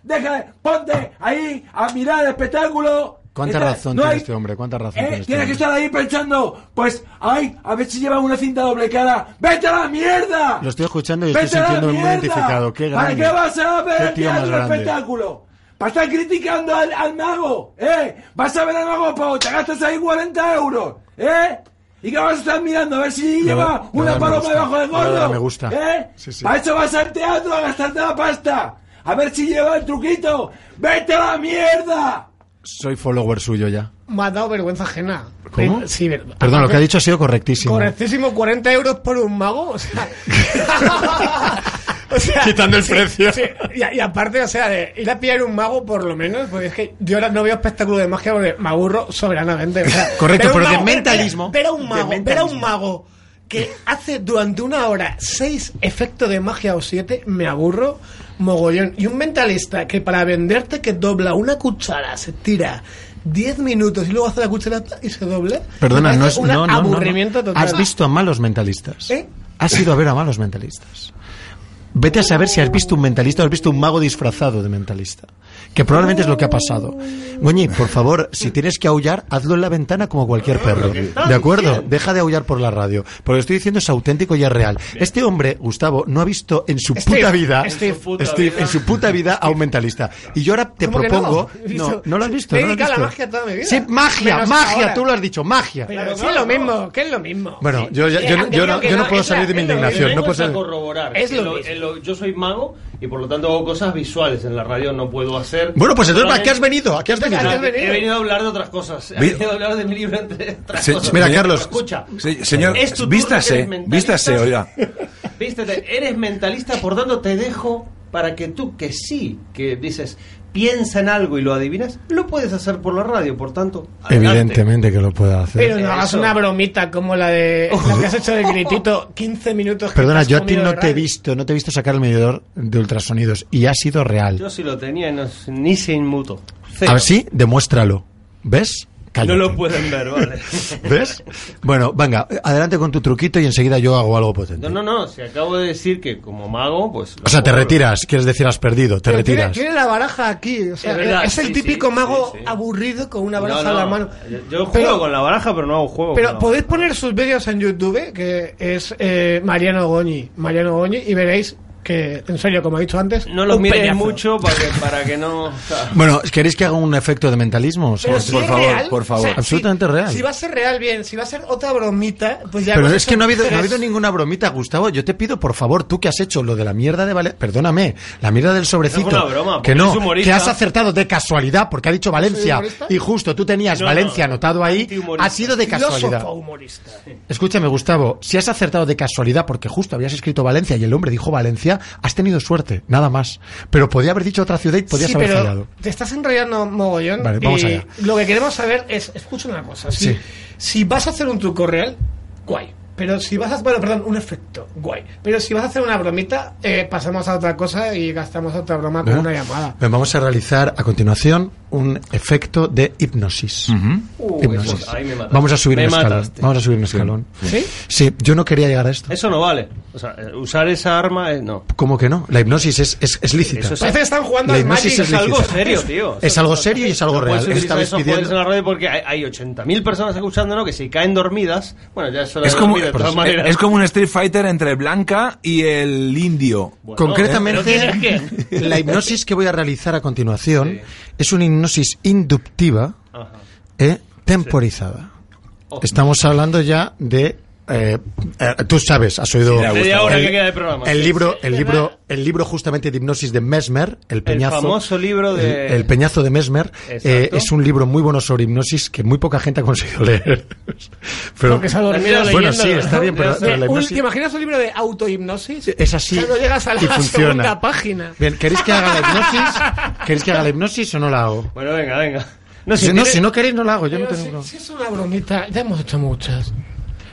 deja de, ponte ahí a mirar el espectáculo. ¿Cuánta Está- razón no tiene hay- este hombre? ¿Cuánta razón Eh, tiene este tienes que estar ahí pensando, pues, ay, a ver si lleva una cinta doble cara. ¡Vete a la mierda! Lo estoy escuchando y ¡Vete estoy la sintiéndome muy identificado. Qué ¿Para grande. qué vas a ver el teatro grande. espectáculo? ¿Para estar criticando al, al mago? ¿Eh? ¿Vas a ver al mago para te gastas ahí 40 euros? ¿Eh? ¿Y qué vas a estar mirando? A ver si lleva una me paloma debajo del gordo. me gusta. ¿Eh? Sí, sí. Para eso vas al teatro a gastarte la pasta. A ver si lleva el truquito. ¡Vete a la mierda! Soy follower suyo ya. Me ha dado vergüenza ajena. ¿Cómo? Sí, verdad. Perdón, lo que ha dicho ha sido correctísimo. Correctísimo, 40 euros por un mago. O sea. o sea, Quitando el sí, precio. sí. Y, a- y aparte, o sea, de ir a pillar un mago por lo menos, porque es que yo ahora no veo espectáculo de magia porque me aburro soberanamente. o sea, Correcto, ver un pero de mago- mentalismo. Ver a un De mago, ver a mentalismo. un mago que hace durante una hora seis efectos de magia o siete, me aburro mogollón. Y un mentalista que para venderte que dobla una cuchara, se tira 10 minutos y luego hace la cuchara y se doble. Perdona, no es un no, no, no, no. aburrimiento total. Has visto a malos mentalistas. ¿Eh? Has ido a ver a malos mentalistas. Vete a saber si has visto un mentalista o has visto un mago disfrazado de mentalista. Que probablemente es lo que ha pasado. Goñi, por favor, si tienes que aullar, hazlo en la ventana como cualquier perro. ¿De acuerdo? Deja de aullar por la radio. Porque lo que estoy diciendo es auténtico y es real. Este hombre, Gustavo, no ha visto en su Steve, puta vida, Steve, puta Steve, vida. en su puta vida a un mentalista. Y yo ahora te ¿Cómo que propongo. no? No, no lo has visto. Me he no lo has dedicado a la visto. magia toda mi vida. Sí, magia, Menos magia, ahora. tú lo has dicho, magia. Pero sí es lo mismo, que es lo mismo. Bueno, yo, yo, no- yo no, yo no no, puedo salir la- de mi indignación. No puedo salir. corroborar. Es lo- yo soy mago y por lo tanto hago cosas visuales en la radio, no puedo hacer. Bueno, pues entonces, ¿a qué has venido? ¿A qué has venido? ¿A qué has He venido? a hablar de otras cosas. He venido a hablar de mi libro, entre otras Se- cosas. Mira, Carlos. Escucha. Se- señor, Es vístase, vístase, oiga. Vístete, eres mentalista, por tanto te dejo para que tú, que sí, que dices, piensa en algo y lo adivinas, lo puedes hacer por la radio, por tanto, adelante. Evidentemente que lo puedo hacer. Pero no hagas una bromita como la de la que has hecho del gritito 15 minutos. que Perdona, yo a ti no de te he visto, no te he visto sacar el medidor de ultrasonidos y ha sido real. Yo sí lo tenía no, ni se inmutó. Cero. A ver si, demuéstralo. ¿Ves? No lo pueden ver, vale. ¿Ves? Bueno, venga, adelante con tu truquito y enseguida yo hago algo potente. No, no, no, si acabo de decir que como mago, pues... O sea, te puedo- retiras, quieres decir has perdido, te Pero tiene, retiras. tiene la baraja aquí. O sea, Es verdad, es el sí, típico sí, mago sí, sí. aburrido con una baraja no, en la mano. Yo, yo juego Pero- con la baraja, pero no hago juego. Pero con podéis poner sus vídeos en YouTube, que es eh, Mariano Goñi. Mariano Goñi, y veréis que, en serio, como he dicho antes, No los un mires pedazo. mucho para que, para que no... Bueno, ¿queréis que haga un efecto de mentalismo? O sea, Pero si por favor, real, por favor. Absolutamente si, real. Si va a ser real, bien. Si va a ser otra bromita, pues ya. Pero es que no ha, habido, no ha habido ninguna bromita, Gustavo. Yo te pido, por favor, tú que has hecho lo de la mierda de Valencia, perdóname, la mierda del sobrecito. No es una broma, porque que no, que has acertado de casualidad, porque ha dicho Valencia y justo tú tenías No, Valencia no, anotado ahí, ha sido de casualidad. Escúchame, Gustavo, si has acertado de casualidad porque justo habías escrito Valencia y el hombre dijo Valencia, has tenido suerte, nada más. Pero podía haber dicho otra ciudad y podías sí, haber pero fallado. te estás enrollando mogollón. Vale, vamos y allá. Lo que queremos saber es, escucha una cosa. Si, Sí. si vas a hacer un truco real, guay. Pero si vas a bueno, perdón, un efecto, guay. Pero si vas a hacer una bromita, eh, pasamos a otra cosa y gastamos otra broma con ¿Eh? una llamada. Bien, vamos a realizar a continuación un efecto de hipnosis. Uh, Hipnosis. eso- ahí me mataste. Vamos a subir Me un escalón. mataste. Vamos a subir un escalón. ¿Sí? Sí, yo no quería llegar a esto. Eso no vale. O sea, usar esa arma eh, no. ¿Cómo que no? La hipnosis es, es, es lícita. Eso es- Parece que están jugando La al hipnosis Magic. es Es algo serio, tío. Es algo serio y es algo No real. pidiendo- en la radio porque hay, hay 80.000 personas escuchándonos que si caen dormidas, bueno, ya es hora Es de como, dormir de todas maneras. es como un Street Fighter entre Blanca y el indio. Bueno, Concretamente, la hipnosis que voy a realizar a continuación es una hipnosis inductiva Ajá. eh, temporizada. Oh. Estamos hablando ya de... eh, eh, tú sabes, has oído... El, que queda de programa. el Sí, libro, sí. el libro, el libro justamente de hipnosis de Mesmer, el peñazo, famoso libro de- el, el peñazo de Mesmer, eh, es un libro muy bueno sobre hipnosis que muy poca gente ha conseguido leer. Pero Porque se ha dormido bueno, sí, está bien, pero, pero la Un- hipnosis ¿Te imaginas un libro de autohipnosis? es así O sea, no llegas a la y funciona. segunda página. Bien, ¿queréis que haga la hipnosis? ¿Queréis que haga la hipnosis o no la hago? Bueno, venga, venga. No, Si no, tienes- si no queréis no la hago, yo no tengo si es una bromita, ya hemos hecho muchas.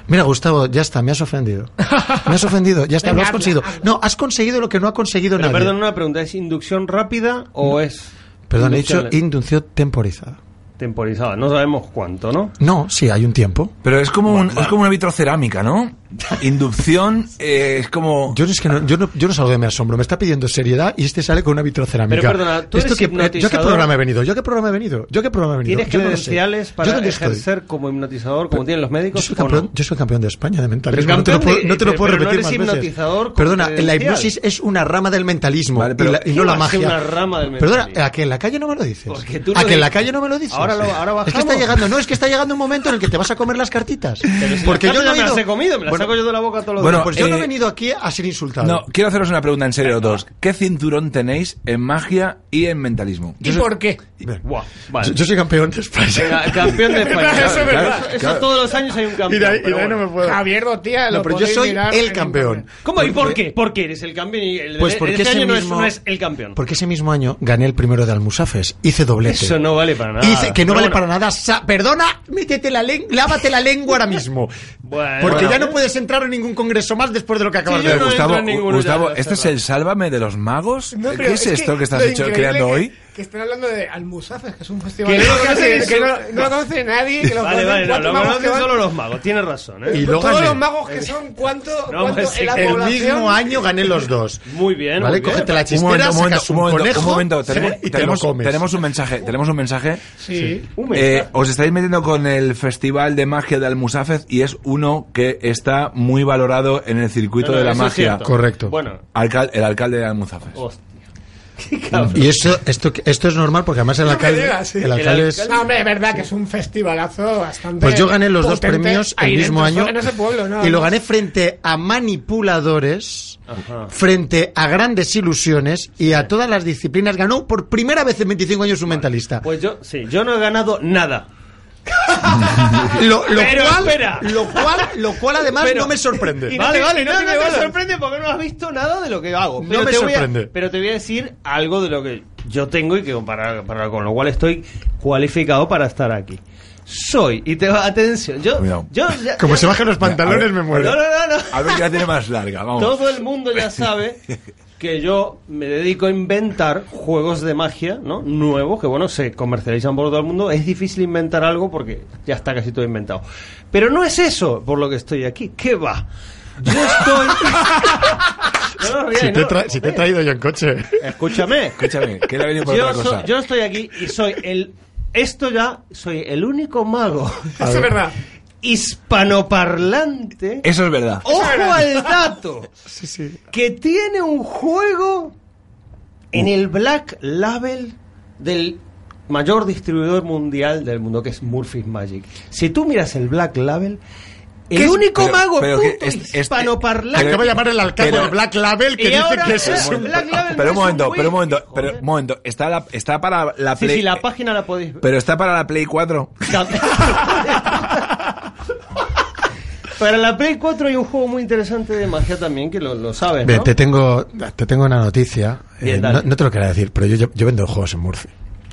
Mira, Gustavo, ya está, me has ofendido. Me has ofendido, ya está, Venga, lo has conseguido. No, has conseguido lo que no ha conseguido Pero nadie. perdón, una pregunta. ¿Es inducción rápida o es Perdón, he dicho inducción temporizada. Temporizada? No sabemos cuánto, ¿no? No, sí, hay un tiempo. Pero es como, un, es como una vitrocerámica, ¿no? Inducción eh, es como... Yo es que no, yo no, yo no salgo de mi asombro, me está pidiendo seriedad y este sale con una vitrocerámica. Pero perdona, ¿tú eres ¿Esto qué- ¿Yo qué programa he venido? ¿Yo qué programa he venido? ¿Yo qué programa he venido? ¿Tienes Yo no lo sé. credenciales ¿Yo para estoy? ejercer como hipnotizador como tienen los Yo médicos soy, o campeón, no? yo soy campeón de España de mentalismo. No te lo campeón puedo, de- no te lo pero puedo no repetir eres más veces. hipnotizador con Perdona, la hipnosis es una rama del mentalismo. Vale, y, pero- la- y ¿Qué no la magia. una rama del Perdona, a que en la calle no me lo dices. A que en la calle no me lo dices. Ahora lo- ahora Es que bajamos. está llegando, no, es que está llegando un momento en el que te vas a comer las cartitas. Pero si Porque las yo no he me las ido- he comido, me las Bueno, saco yo de la boca todos los bueno, días. Pues yo no he Eh, venido aquí a ser insultado. No, quiero haceros una pregunta en serio los dos. ¿Qué cinturón tenéis en magia y en mentalismo? ¿Y por qué? Vale. Yo, yo soy campeón de España. Venga, campeón de España. Eso es Claro, verdad. Eso, eso Claro. todos los años hay un campeón. Y de ahí, y pero de ahí no bueno. me puedo. Javier Dotía, No, lo pero yo soy el campeón. ¿Cómo y por qué? ¿Por qué eres el campeón y el Pues porque este ese año no, mismo- es, no es el campeón? Porque ese mismo año gané el primero de Almusafes. Hice doblete. Eso no vale para nada. Hice, que no Pero vale bueno. para nada. Sa- perdona, métete la lengua, lávate la lengua ahora mismo. Bueno, Porque bueno. ya no puedes entrar en ningún congreso más después de lo que acabas Sí, de no Gustavo, Gustavo, ¿este es el Sálvame de los magos? No, ¿Qué es, esto que estás hecho, creando que- hoy? Que están hablando de Almusafes, que es un festival Que de no conoce que, ni que no, su- no lo conoce nadie. Que lo Vale, vale, no, lo conocen solo los magos, tienes razón. ¿eh? Y Todos gané. los magos que son, ¿cuánto, No, cuánto pues en la El población? mismo año gané los dos. Muy bien, Vale, muy bien. cógete la Un chistera, momento, un momento, sacas un un momento, conejo un momento. Tenemos, y te tenemos, lo comes. tenemos un mensaje, tenemos un mensaje. Sí. Un Eh, os estáis metiendo con el Festival de Magia de Almusafez y es uno que está muy valorado en el circuito de la magia. Correcto. Bueno, el alcalde de Almusafez. Y eso, esto, esto es normal porque además el No alcalde, digas, sí. el es... No, hombre, es verdad que es un festivalazo bastante. Pues yo gané los dos premios el mismo dentro, año En ese pueblo, ¿no? y lo gané frente a manipuladores, Ajá. frente a grandes ilusiones y a todas las disciplinas. Ganó por primera vez en 25 años un mentalista. Pues yo, sí, yo no he ganado nada. Lo, lo Pero cual, espera. lo cual, lo cual además Pero- no me sorprende. Y vale, vale, no, no no, te bola. sorprende porque no has visto nada de lo que hago. No Pero me te voy a- sorprende. pero te voy a decir algo de lo que yo tengo y que para, para con lo cual estoy cualificado para estar aquí. Soy, y te atención, yo, Cuidado. yo ya- Como ya- se bajen los pantalones A ver. me No, muero. no, no, no. A ver que la tiene más larga, vamos. Todo el mundo ya sabe que yo me dedico a inventar juegos de magia, ¿no? Nuevos, que bueno, se comercializan por todo el mundo. Es difícil inventar algo porque ya está casi todo inventado. Pero no es eso por lo que estoy aquí. ¿Qué va? Yo estoy... No, no, Si te, he tra- si te he traído yo en coche. Escúchame. Escúchame, que él ha venido por Yo, otra so- cosa. yo estoy aquí y soy el... Esto ya, soy el único mago Eso es verdad. Hispanoparlante. Eso es verdad. Ojo al dato. Que tiene un juego en el Black Label del mayor distribuidor mundial del mundo, que es Murphy's Magic. Si tú miras el Black Label, el es? único Pero- mago pero que puto es- es- hispanoparlante. pero- Acaba de llamar el alcalde pero- del Black Label que dice ahora, que es eso. Black Label Pero un momento, pero un momento, pero un momento. Está, la, está para la Sí, Play. sí, la página la podéis ver. Pero está para la Play 4. Para la Play 4 hay un juego muy interesante de magia también, que lo, lo sabes, ¿no? te tengo, te tengo una noticia. Bien, Eh, no, no te lo quería decir, pero yo, yo, yo vendo juegos en Murphy.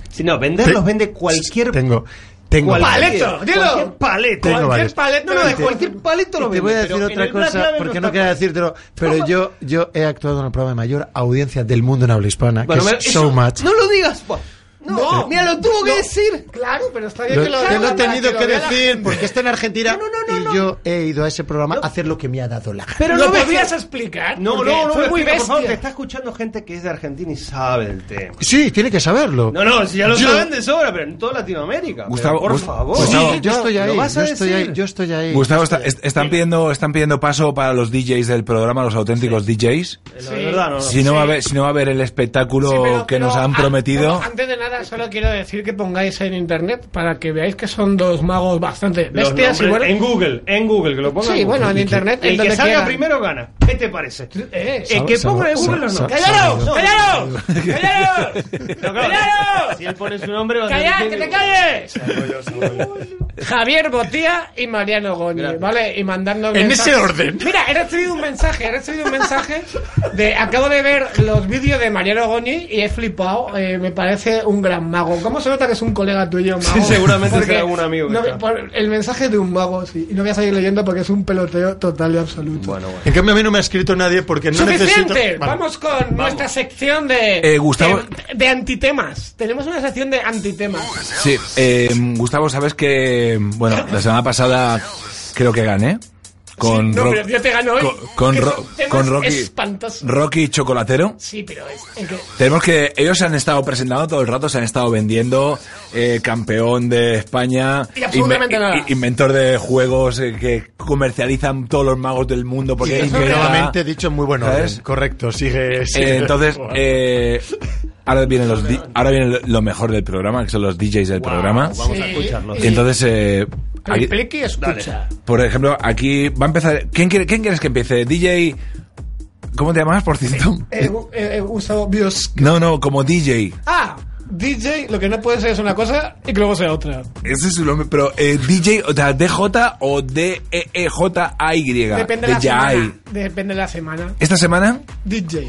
Si no, venderlos vende cualquier... Tengo, tengo. cualquier- Paleto, dilo. Cualquier paleto. Tengo Cualquier paleto. No, no, de cualquier paleto lo Te voy a vende, decir pero otra cosa, porque no quería decírtelo, pero yo, yo he actuado en el programa de mayor audiencia del mundo en habla hispana, Bueno, que es eso- Showmatch. No lo digas, po. No, No. mira, lo tuvo que No. decir. Claro, pero está bien Lo, que lo te lo he tenido que la decir porque está en Argentina No, no, no, no, y no. yo he ido a ese programa a hacer lo que me ha dado la gana. Pero ¿Lo no que- explicar? No, no, no, fue muy explica, por favor, bestia. te está escuchando gente que es de Argentina y sabe del tema. Sí, tiene que saberlo. No, no, si ya lo Yo- saben de sobra, pero en toda Latinoamérica. Gustavo, Pero por Gust- favor. Gustavo. Sí, yo estoy ¿Lo ahí, yo estoy ahí, yo estoy ahí. Gustavo, yo está- estoy ahí. est- están, pidiendo, están pidiendo paso para los DJs del programa, los auténticos DJs. No. Si no, va a haber, si no va a haber el espectáculo que nos han prometido. antes de nada, solo quiero decir que pongáis en internet para que veáis que son dos magos bastante bestias. y bueno, En Google, en Google, que lo pongan. Sí, bueno, en Y que- internet, en El que donde salga quieran. primero gana. ¿Qué te parece? eh, El que ponga en Google los nombres. ¡Cállalo! ¡Cállalo! No, claro, Si él pone su nombre, va a ¡Calla, tener que te calles! Javier Botía y Mariano Goñi. ¿vale? Y mandando En ese orden. Mira, he recibido un mensaje, he recibido un mensaje de... Acabo de ver los vídeos de Mariano Goñi y he flipado, eh, me parece un gran mago. ¿Cómo se nota que es un colega tuyo, mago? Sí, seguramente Porque será algún amigo no, el mensaje de un mago, sí. Y no voy a seguir leyendo porque es un peloteo total y absoluto. Bueno, bueno. En cambio a mí no me ha escrito nadie porque no Suficiente. necesito... Vale. Vamos con nuestra sección de, Eh, Gustavo- de, de antitemas. Tenemos una sección de antitemas. Sí, eh, Gustavo, sabes que, bueno, la semana pasada creo que gané. Con, Sí, no, Rock- pero yo te gano hoy, con, con Ro- con Rocky, Chocolatero. Sí, pero es, es que- Tenemos que, ellos se han estado presentando todo el rato, se han estado vendiendo, eh, campeón de España, Y absolutamente inve- nada. i- inventor de juegos eh, que comercializan todos los magos del mundo porque inventa- nuevamente dicho muy buen orden. ¿Sabes? Correcto, sigue. sigue. Eh, entonces, eh, ahora vienen los, ahora viene lo mejor del programa, que son los DJs del programa. Vamos a Sí. escucharlo. Y entonces, eh, aquí- Pliqui, escucha. por ejemplo, aquí va a empezar. ¿Quién, quiere, ¿Quién quieres que empiece? DJ. ¿Cómo te llamas, por cierto? Eh, eh, eh, Gustavo Bios. No, no, como DJ. Ah, DJ, lo que no puede ser es una cosa y que luego sea otra. Ese es su nombre, pero eh, DJ, o sea, DJ o E D-E-E-J-A-Y. Depende de la semana. Depende de la semana. Esta semana, DJ.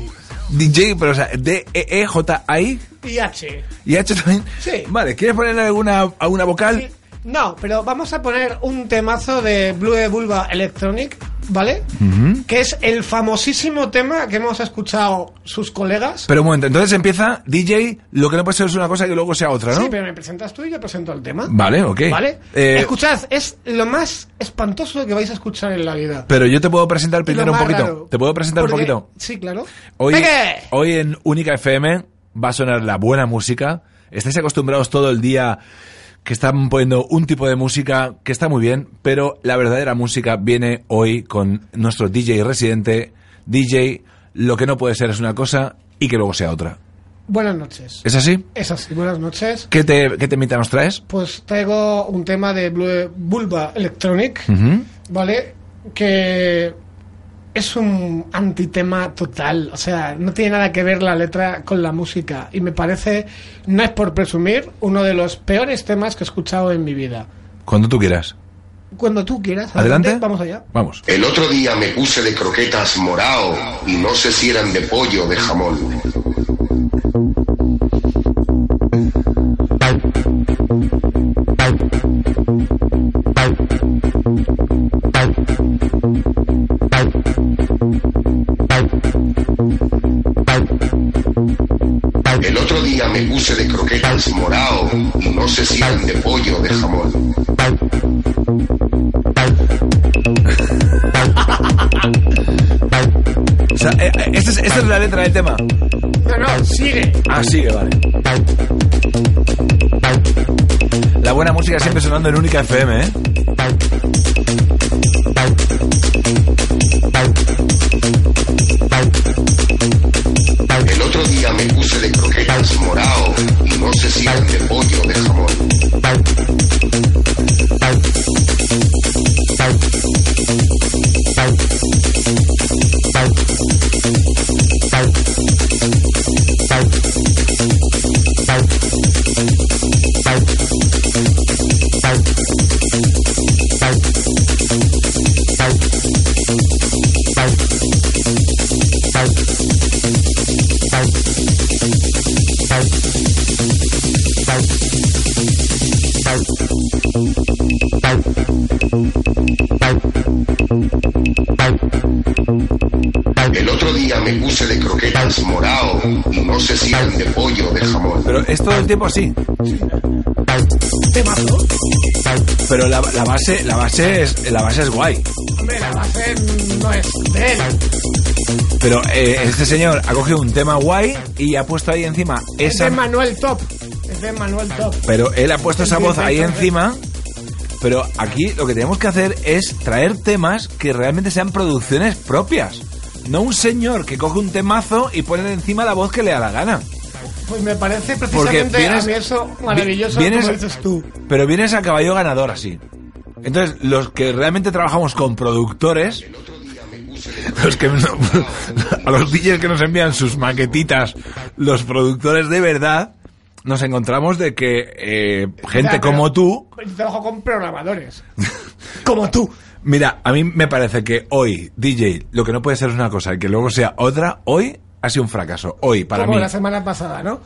DJ, pero o sea, D-E-E-J-A-Y Y H. y H también. Sí. Vale, ¿quieres ponerle alguna, alguna vocal? No, pero vamos a poner un temazo de Blue Vulva Electronic, ¿vale? Que es el famosísimo tema que hemos escuchado sus colegas. Pero un momento, entonces empieza DJ, lo que no puede ser es una cosa que luego sea otra, ¿no? Sí, pero me presentas tú y yo presento el tema. Vale, ok. ¿Vale? Eh, Escuchad, es lo más espantoso que vais a escuchar en la vida. pero yo te puedo presentar Y primero un poquito. raro. ¿Te puedo presentar Porque- un poquito? Sí, claro. Hoy, ¡Pegue! hoy en Única FM va a sonar la buena música. Estáis acostumbrados todo el día que están poniendo un tipo de música que está muy bien, pero la verdadera música viene hoy con nuestro DJ residente. DJ, lo que no puede ser es una cosa y que luego sea otra. Buenas noches. ¿Es así? Es así, buenas noches. ¿Qué te, qué temita nos traes? Pues traigo un tema de Blue Vulva Electronic. ¿vale? Que es un antitema total. O sea, no tiene nada que ver la letra con la música. Y me parece, no es por presumir, uno de los peores temas que he escuchado en mi vida. Cuando tú quieras. Cuando tú quieras, Adelante. vamos allá. Vamos. El otro día me puse de croquetas morao y no sé si eran de pollo o de jamón. de croquetas morado, no se siente de pollo de jamón. o sea, eh, eh, esta, es, esta es la letra del tema. No, no, sigue. Ah, sigue, vale. La buena música siempre sonando en Única FM, ¿eh? El otro día me puse de croquetas morao y no se siente pollo de jamón. Es todo el tiempo así. Temazo. Pero la, la base, la base es, la base es guay. Hombre, la base no es de él. Pero eh, este señor ha cogido un tema guay y ha puesto ahí encima Es esa. de Manuel Top. Es de Manuel Top. Pero él ha puesto esa voz ahí encima. Pero aquí lo que tenemos que hacer es traer temas que realmente sean producciones propias. No un señor que coge un temazo y pone encima la voz que le da la gana. Pues me parece Porque precisamente vienes- a mí eso maravilloso, vi- vienes- como dices tú. Pero vienes a caballo ganador así. Entonces, los que realmente trabajamos con productores, los que no- a los DJs que nos envían sus maquetitas, los productores de verdad, nos encontramos de que eh, gente como tú, Yo trabajo con programadores. como tú. mira, a mí me parece que hoy, DJ, lo que no puede ser es una cosa y que luego sea otra, hoy ha sido un fracaso. Hoy, para como mí. la semana pasada, ¿no?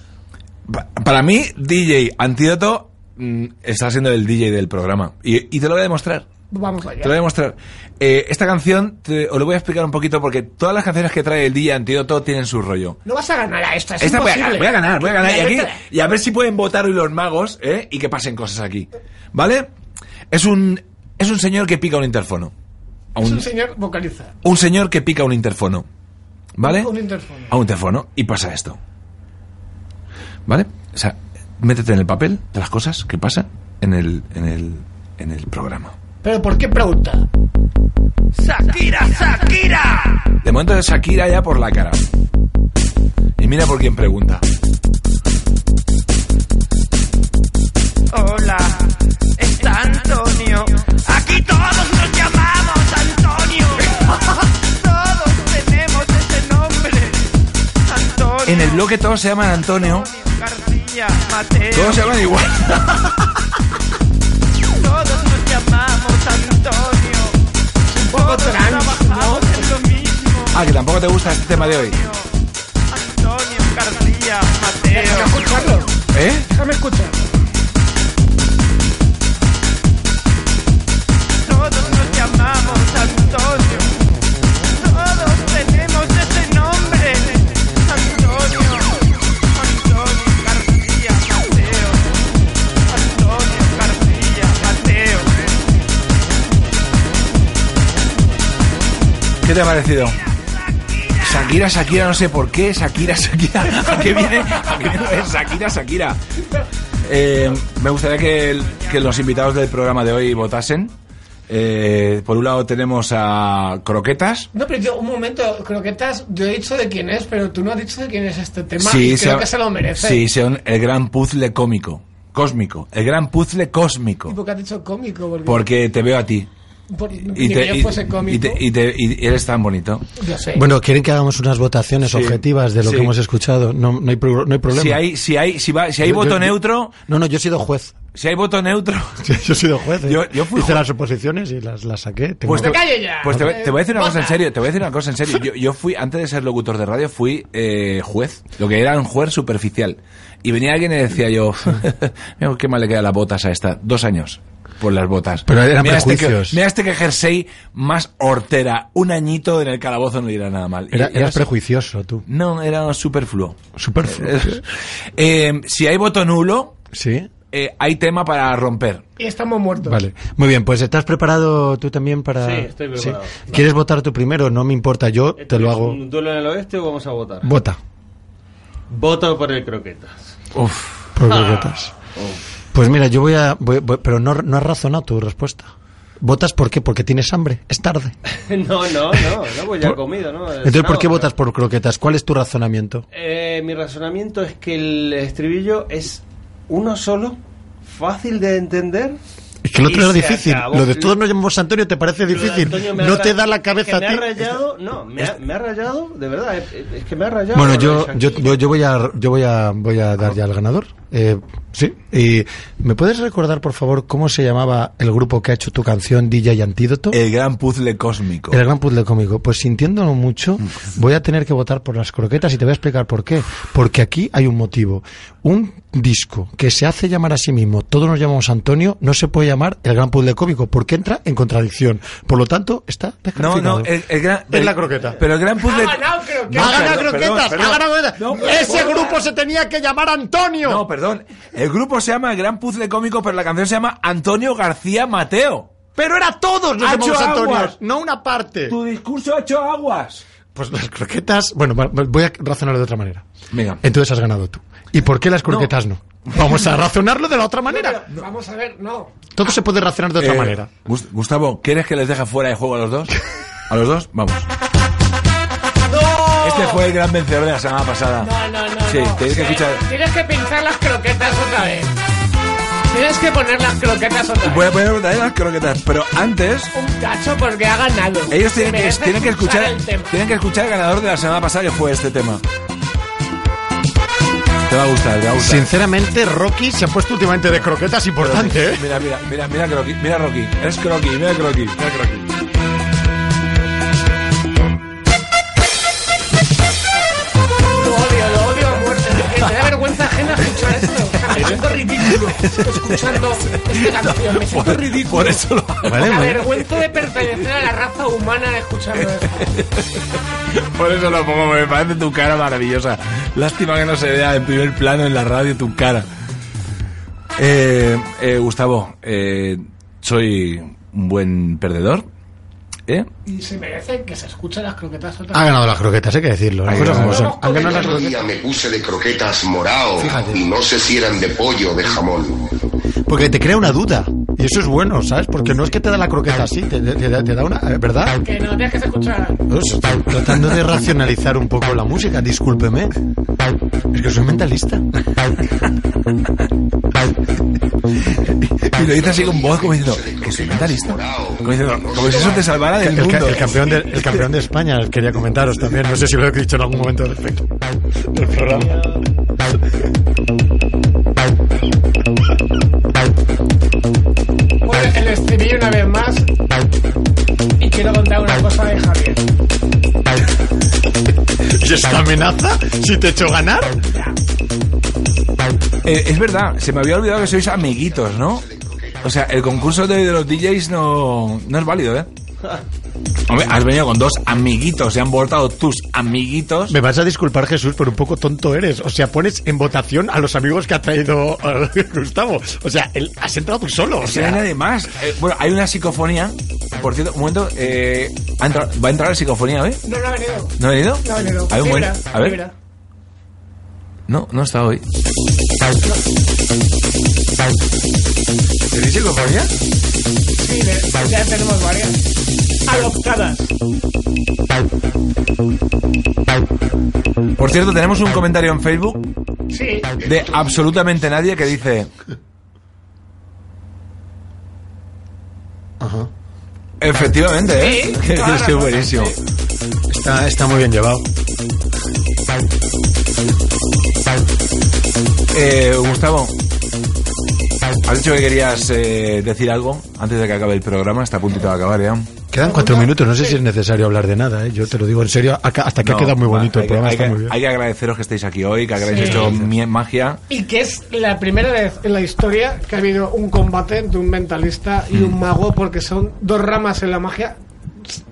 Pa- Para mí, DJ Antídoto mm, está siendo el DJ del programa. Y, y te lo voy a demostrar. Vamos allá. Te lo voy a demostrar. Eh, esta canción, te- os lo voy a explicar un poquito porque todas las canciones que trae el DJ Antídoto tienen su rollo. No vas a ganar a esta, es Esta voy a, voy a ganar, voy a ganar. Y, aquí, y a ver si pueden votar hoy los magos ¿eh? y que pasen cosas aquí. ¿Vale? Es un, es un señor que pica un interfono. Es un, un señor vocaliza. un señor que pica un interfono. ¿Vale? Un interfono. A un interfono y pasa esto. ¿Vale? O sea, métete en el papel de las cosas que pasan en el, en el, en el programa. ¿Pero por qué pregunta? Shakira, Shakira. De momento de Shakira ya por la cara. Y mira por quién pregunta. Hola, está Antonio. Aquí En el bloque todos se llaman Antonio. Todos se llaman igual. Todos nos llamamos Antonio. Un poco Todos trans, trabajamos en lo mismo. Ah, que tampoco te gusta este tema de hoy. Antonio, García, Déjame Mateo. escucharlo. ¿Eh? Déjame escuchar. ¿Qué te ha parecido? Shakira, Shakira, no sé por qué. Shakira, Shakira. ¿A qué viene? ¿A qué viene Shakira, Shakira? Eh, me gustaría que, el- que los invitados del programa de hoy votasen. Eh, por un lado tenemos a Croquetas. No, pero yo, un momento, croquetas, yo he dicho de quién es, pero tú no has dicho de quién es este tema. Sí, y creo que se lo merece. Sí, son el gran puzzle cómico. Cósmico. El gran puzzle ¿Y cósmico. por qué has dicho cómico? Porque, Porque te veo a ti. Por- Y, te, yo y- fuese y cómico. te- y te- y eres tan bonito. Yo sé. Bueno, ¿quieren que hagamos unas votaciones Sí. objetivas de lo Sí. que hemos escuchado? No, no, hay, pro- no hay problema. Si hay, si hay, si va, si hay Yo- voto yo- neutro, No, no, yo he sido juez. si hay voto neutro, yo he sido juez. ¿eh? Yo- yo fui Hice juez. las oposiciones y las, las saqué. Tengo- Pues ¡Me calle ya! Pues te, voy- te voy a decir una cosa en serio, te voy a decir una cosa en serio. Yo, yo fui, antes de ser locutor de radio, fui eh, juez, lo que era un juez superficial. Y venía alguien y decía yo, mira qué mal le quedan las botas a esta. Dos años por las botas. Pero eran mira este, que, prejuicios. mira este que jersey más hortera. Un añito en el calabozo no le irá nada mal. Era- eras prejuicioso tú. No, era superfluo. Superfluo. Eh, si hay voto nulo, Sí. eh, hay tema para romper. Y estamos muertos. Vale. Muy bien, pues ¿estás preparado tú también para...? Sí, estoy preparado. ¿Quieres votar tú primero? No me importa, yo te lo hago... ¿Un duelo en el oeste o vamos a votar? Vota. Voto por el croquetas. Uf. Por croquetas. Pues mira, yo voy a... voy- voy- pero no, no has razonado tu respuesta. ¿Votas por qué? Porque tienes hambre. Es tarde. no, no, no, no, pues ya he comido, ¿no? Entonces, ¿por qué votas por croquetas? ¿Cuál es tu razonamiento? Eh, mi razonamiento es que el estribillo es uno solo, fácil de entender. Es que lo otro era difícil. acabó. Lo de todos nos llamamos Antonio te parece difícil. No ra- te da la es cabeza a me ti. ha rayado, no, me ha, me ha rayado, de verdad, es, es que me ha rayado. Bueno, yo, yo, yo voy a, yo voy a, voy a dar ya al ganador. Eh, sí. Y ¿me puedes recordar, por favor, cómo se llamaba el grupo que ha hecho tu canción DJ Antídoto? El gran puzzle cósmico. El gran puzzle cómico. Pues sintiéndolo mucho, voy a tener que votar por las croquetas y te voy a explicar por qué. Porque aquí hay un motivo. Un disco que se hace llamar a sí mismo, todos nos llamamos Antonio, no se puede llamar el gran puzzle cómico porque entra en contradicción. Por lo tanto, está No, no, el, el gran. Es el- la croqueta. Pero el gran puzzle. Ha ganado croquetas. No, ¡Ha ganado perdón, croquetas! perdón, ¡Ha ganado croquetas! No, ¡Ese grupo se tenía que llamar Antonio! No, perdón. El grupo se llama El Gran Puzzle Cómico, pero la canción se llama Antonio García Mateo. Pero era todos los no una parte. Tu discurso ha hecho aguas. Pues las croquetas, bueno, voy a razonarlo de otra manera. Venga. Entonces has ganado tú. ¿Y por qué las croquetas no? Vamos a razonarlo de la otra manera. Pero, Vamos a ver, no. Todo se puede razonar de otra Eh, manera. Gus- Gustavo, ¿quieres que les deje fuera de juego a los dos? ¿A los dos? Vamos. Este fue el gran vencedor de la semana pasada. No, no, no. Sí, no. tienes que escuchar. Tienes que pinchar las croquetas otra vez. Tienes que poner las croquetas otra vez. Voy a poner otra vez las croquetas, pero antes Un cacho porque ha ganado. ellos tienen que, Merece tienen que escuchar el tema. tienen que escuchar el ganador de la semana pasada que fue este tema. Te va a gustar, te va a gustar. Sinceramente, Rocky se ha puesto últimamente de croquetas importante, ¿eh? Mira, mira, mira, mira Croqui, mira Rocky, es Croqui, mira Croqui, mira Croqui. Ajena escuchar esto. O sea, me siento ridículo escuchando esta canción. Me siento ridículo. Por eso lo Vale, Me avergüenzo de pertenecer a la raza humana escuchando esto. Por eso lo pongo, me parece tu cara maravillosa. Lástima que no se vea en primer plano en la radio tu cara. Eh, eh, Gustavo, eh, soy un buen perdedor. ¿Eh? Y se merece que se escuchen las croquetas otra Ha ganado las croquetas, hay que decirlo. Cosas va. como son. Vamos Han ganado las croquetas. día me puse de croquetas morado Fíjate. y no sé si eran de pollo o de jamón. Porque te crea una duda. Y eso es bueno, ¿sabes? Porque no es que te da la croqueta así, te, te- te da- te da una. eh, ¿Verdad? Que no tienes que se escuchar. Pues estoy tratando de racionalizar un poco la música, discúlpeme. Es que soy mentalista. Y lo dice así con voz como diciendo, que soy mentalista. Como, diciendo, como si eso te salvara del El, mundo. el campeón de, el campeón de España quería comentaros también. No sé si lo he dicho en algún momento del, del programa. Bueno, el estribillo una vez más. Y quiero contar una cosa de Javier. ¿Y esta amenaza? ¿Si te he hecho ganar? Eh, es verdad, se me había olvidado que sois amiguitos, ¿no? O sea, el concurso de, de los DJs no, no es válido, ¿eh? Hombre, has venido con dos amiguitos, se han votado tus amiguitos. Me vas a disculpar, Jesús, pero un poco tonto eres. O sea, pones en votación a los amigos que ha traído eh, Gustavo. O sea, has entrado tú solo. O Si no hay sea, nadie más. Eh, bueno, hay una psicofonía. Por cierto, un momento, eh, ¿va a entrar la psicofonía hoy? No, no ha venido. ¿No ha venido? No ha venido. Hay un buen- A ver. No, no está hoy. ¿Tenéis psicofonía? Sí, de- ya tenemos varias. Adoptadas. Por cierto, tenemos un comentario en Facebook Sí. de absolutamente nadie que dice... Ajá. Efectivamente, ¿eh? Sí, Que toda es buenísimo. Está, está muy bien llevado. Eh, Gustavo, has dicho que querías eh, decir algo antes de que acabe el programa. Está a puntito de acabar ya. Quedan cuatro minutos. No sé si es necesario hablar de nada. ¿eh? Yo te lo digo en serio. Hasta que ha No, quedado muy bonito. El que- programa hay está que, muy bien. Hay que agradeceros que estéis aquí hoy, que hayáis Sí. hecho mi- magia. Y que es la primera vez en la historia que ha habido un combate entre un mentalista y Mm. un mago, porque son dos ramas en la magia,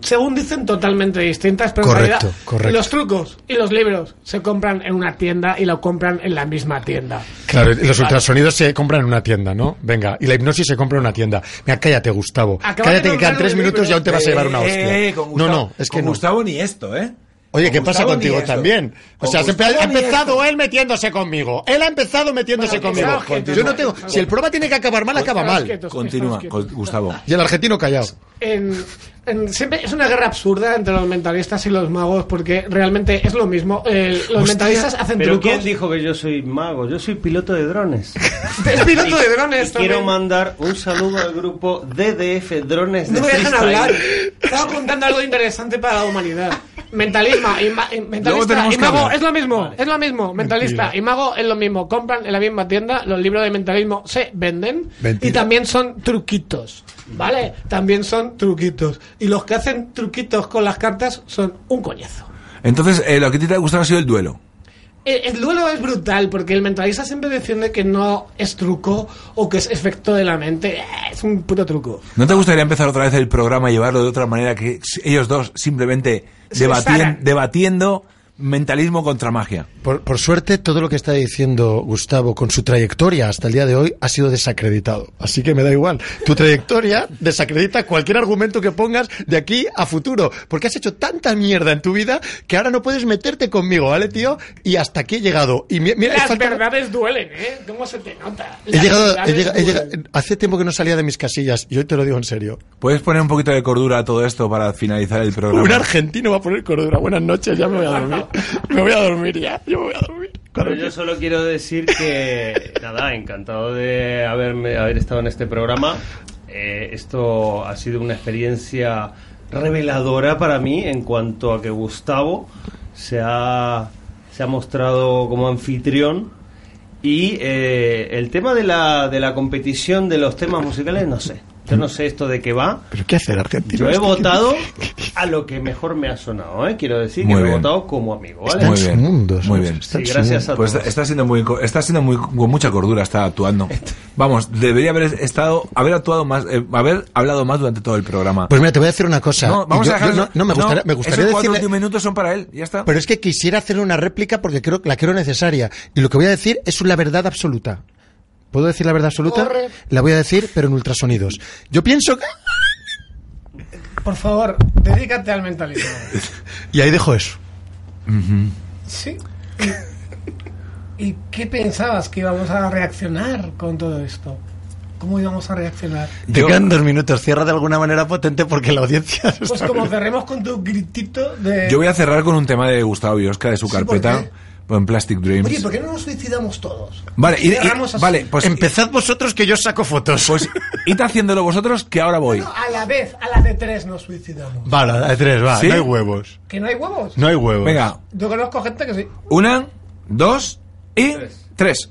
según dicen, totalmente distintas, pero Correcto, en realidad correcto. los trucos y los libros se compran en una tienda y lo compran en la misma tienda. Claro, y los ultrasonidos se compran en una tienda, ¿no? Venga, y la hipnosis se compra en una tienda. Mira, cállate, Gustavo. Acabas cállate, que quedan tres minutos y aún te vas a llevar una Eh, hostia. eh, con no, Gustavo- no, es que con no. Gustavo ni esto, ¿eh? Oye, ¿qué pasa contigo también? O sea, ha empezado esto. él metiéndose conmigo. Él ha empezado metiéndose Bueno, conmigo. Yo no tengo. Si el programa tiene que acabar mal, acaba Quedaos mal. Continúa, Gustavo. Y el argentino callado. En, en- siempre es una guerra absurda entre los mentalistas y los magos porque realmente es lo mismo. El- los mentalistas hacen Pero trucos. ¿quién dijo que yo soy mago? Yo soy piloto de drones. Es piloto de drones. Y quiero también. mandar un saludo al grupo DDF Drones de No me dejan hablar. Estaba contando algo interesante para la humanidad. Mentalismo y, ma- y mentalista y mago es lo mismo, es lo mismo. Mentalista y mago es lo mismo. Compran en la misma tienda, los libros de mentalismo se venden Mentira. y también son truquitos, ¿vale? También son truquitos. Y los que hacen truquitos con las cartas son un coñazo. Entonces, eh, lo que a ti te ha gustado ha sido el duelo. El, el duelo es brutal porque el mentalista siempre defiende que no es truco o que es efecto de la mente. Eh, Es un puto truco. ¿No te gustaría empezar otra vez el programa y llevarlo de otra manera que ellos dos simplemente debatien- debatiendo mentalismo contra magia? Por, por suerte, todo lo que está diciendo Gustavo con su trayectoria hasta el día de hoy ha sido desacreditado. Así que me da igual. Tu trayectoria desacredita cualquier argumento que pongas de aquí a futuro. Porque has hecho tanta mierda en tu vida que ahora no puedes meterte conmigo, ¿vale, tío? Y hasta aquí he llegado. Y mi- mira, Las verdades duelen, ¿eh? ¿Cómo se te nota? He llegado, he llegado- hace tiempo que no salía de mis casillas y hoy te lo digo en serio. ¿Puedes poner un poquito de cordura a todo esto para finalizar el programa? Un argentino va a poner cordura. Buenas noches, ya me voy a dormir. Me voy a dormir ya. Yo me voy a dormir. Pero yo solo quiero decir que, nada, encantado de haberme, haber estado en este programa. Eh, esto ha sido una experiencia reveladora para mí en cuanto a que Gustavo se ha, se ha mostrado como anfitrión. Y eh, el tema de la, de la competición de los temas musicales, no sé. Yo no sé esto de qué va. ¿Pero qué hacer, argentino? Yo he Este- votado a lo que mejor me ha sonado, ¿eh? Quiero decir Muy que lo he bien. votado como amigo, ¿vale? Muy bien, mundo. muy bien. Sí, gracias a Pues todos. está siendo muy, está siendo muy, con mucha cordura, está actuando. Vamos, debería haber estado, haber actuado más, eh, haber hablado más durante todo el programa. Pues mira, te voy a decir una cosa. no, vamos yo- a dejar no, no, me gustaría, me gustaría esos cuatro decirle... últimos minutos son para él, ya está. Pero es que quisiera hacerle una réplica porque creo la creo necesaria. Y lo que voy a decir es la verdad absoluta. ¿Puedo decir la verdad absoluta? Corre. La voy a decir, pero en ultrasonidos. Yo pienso que... Por favor, dedícate al mentalismo. Y ahí dejo eso. Sí. ¿Y, qué pensabas que íbamos a reaccionar con todo esto? ¿Cómo íbamos a reaccionar? Te Yo- quedan dos minutos. Cierra de alguna manera potente porque la audiencia... Pues como cerremos con tu gritito de... Yo voy a cerrar con un tema de Gustavo Biosca de su Sí, ¿por carpeta, qué? En Plastic Dreams. Oye, ¿por qué no nos suicidamos todos? Vale, y, y- Cerramos así. vale, pues, Empezad vosotros que yo saco fotos. pues id haciéndolo vosotros que ahora voy. No, a la vez, a la de tres nos suicidamos. Vale, la de tres, va. ¿Sí? No hay huevos. ¿Que no hay huevos? No hay huevos. Venga, Yo conozco gente que sí. una, dos y tres.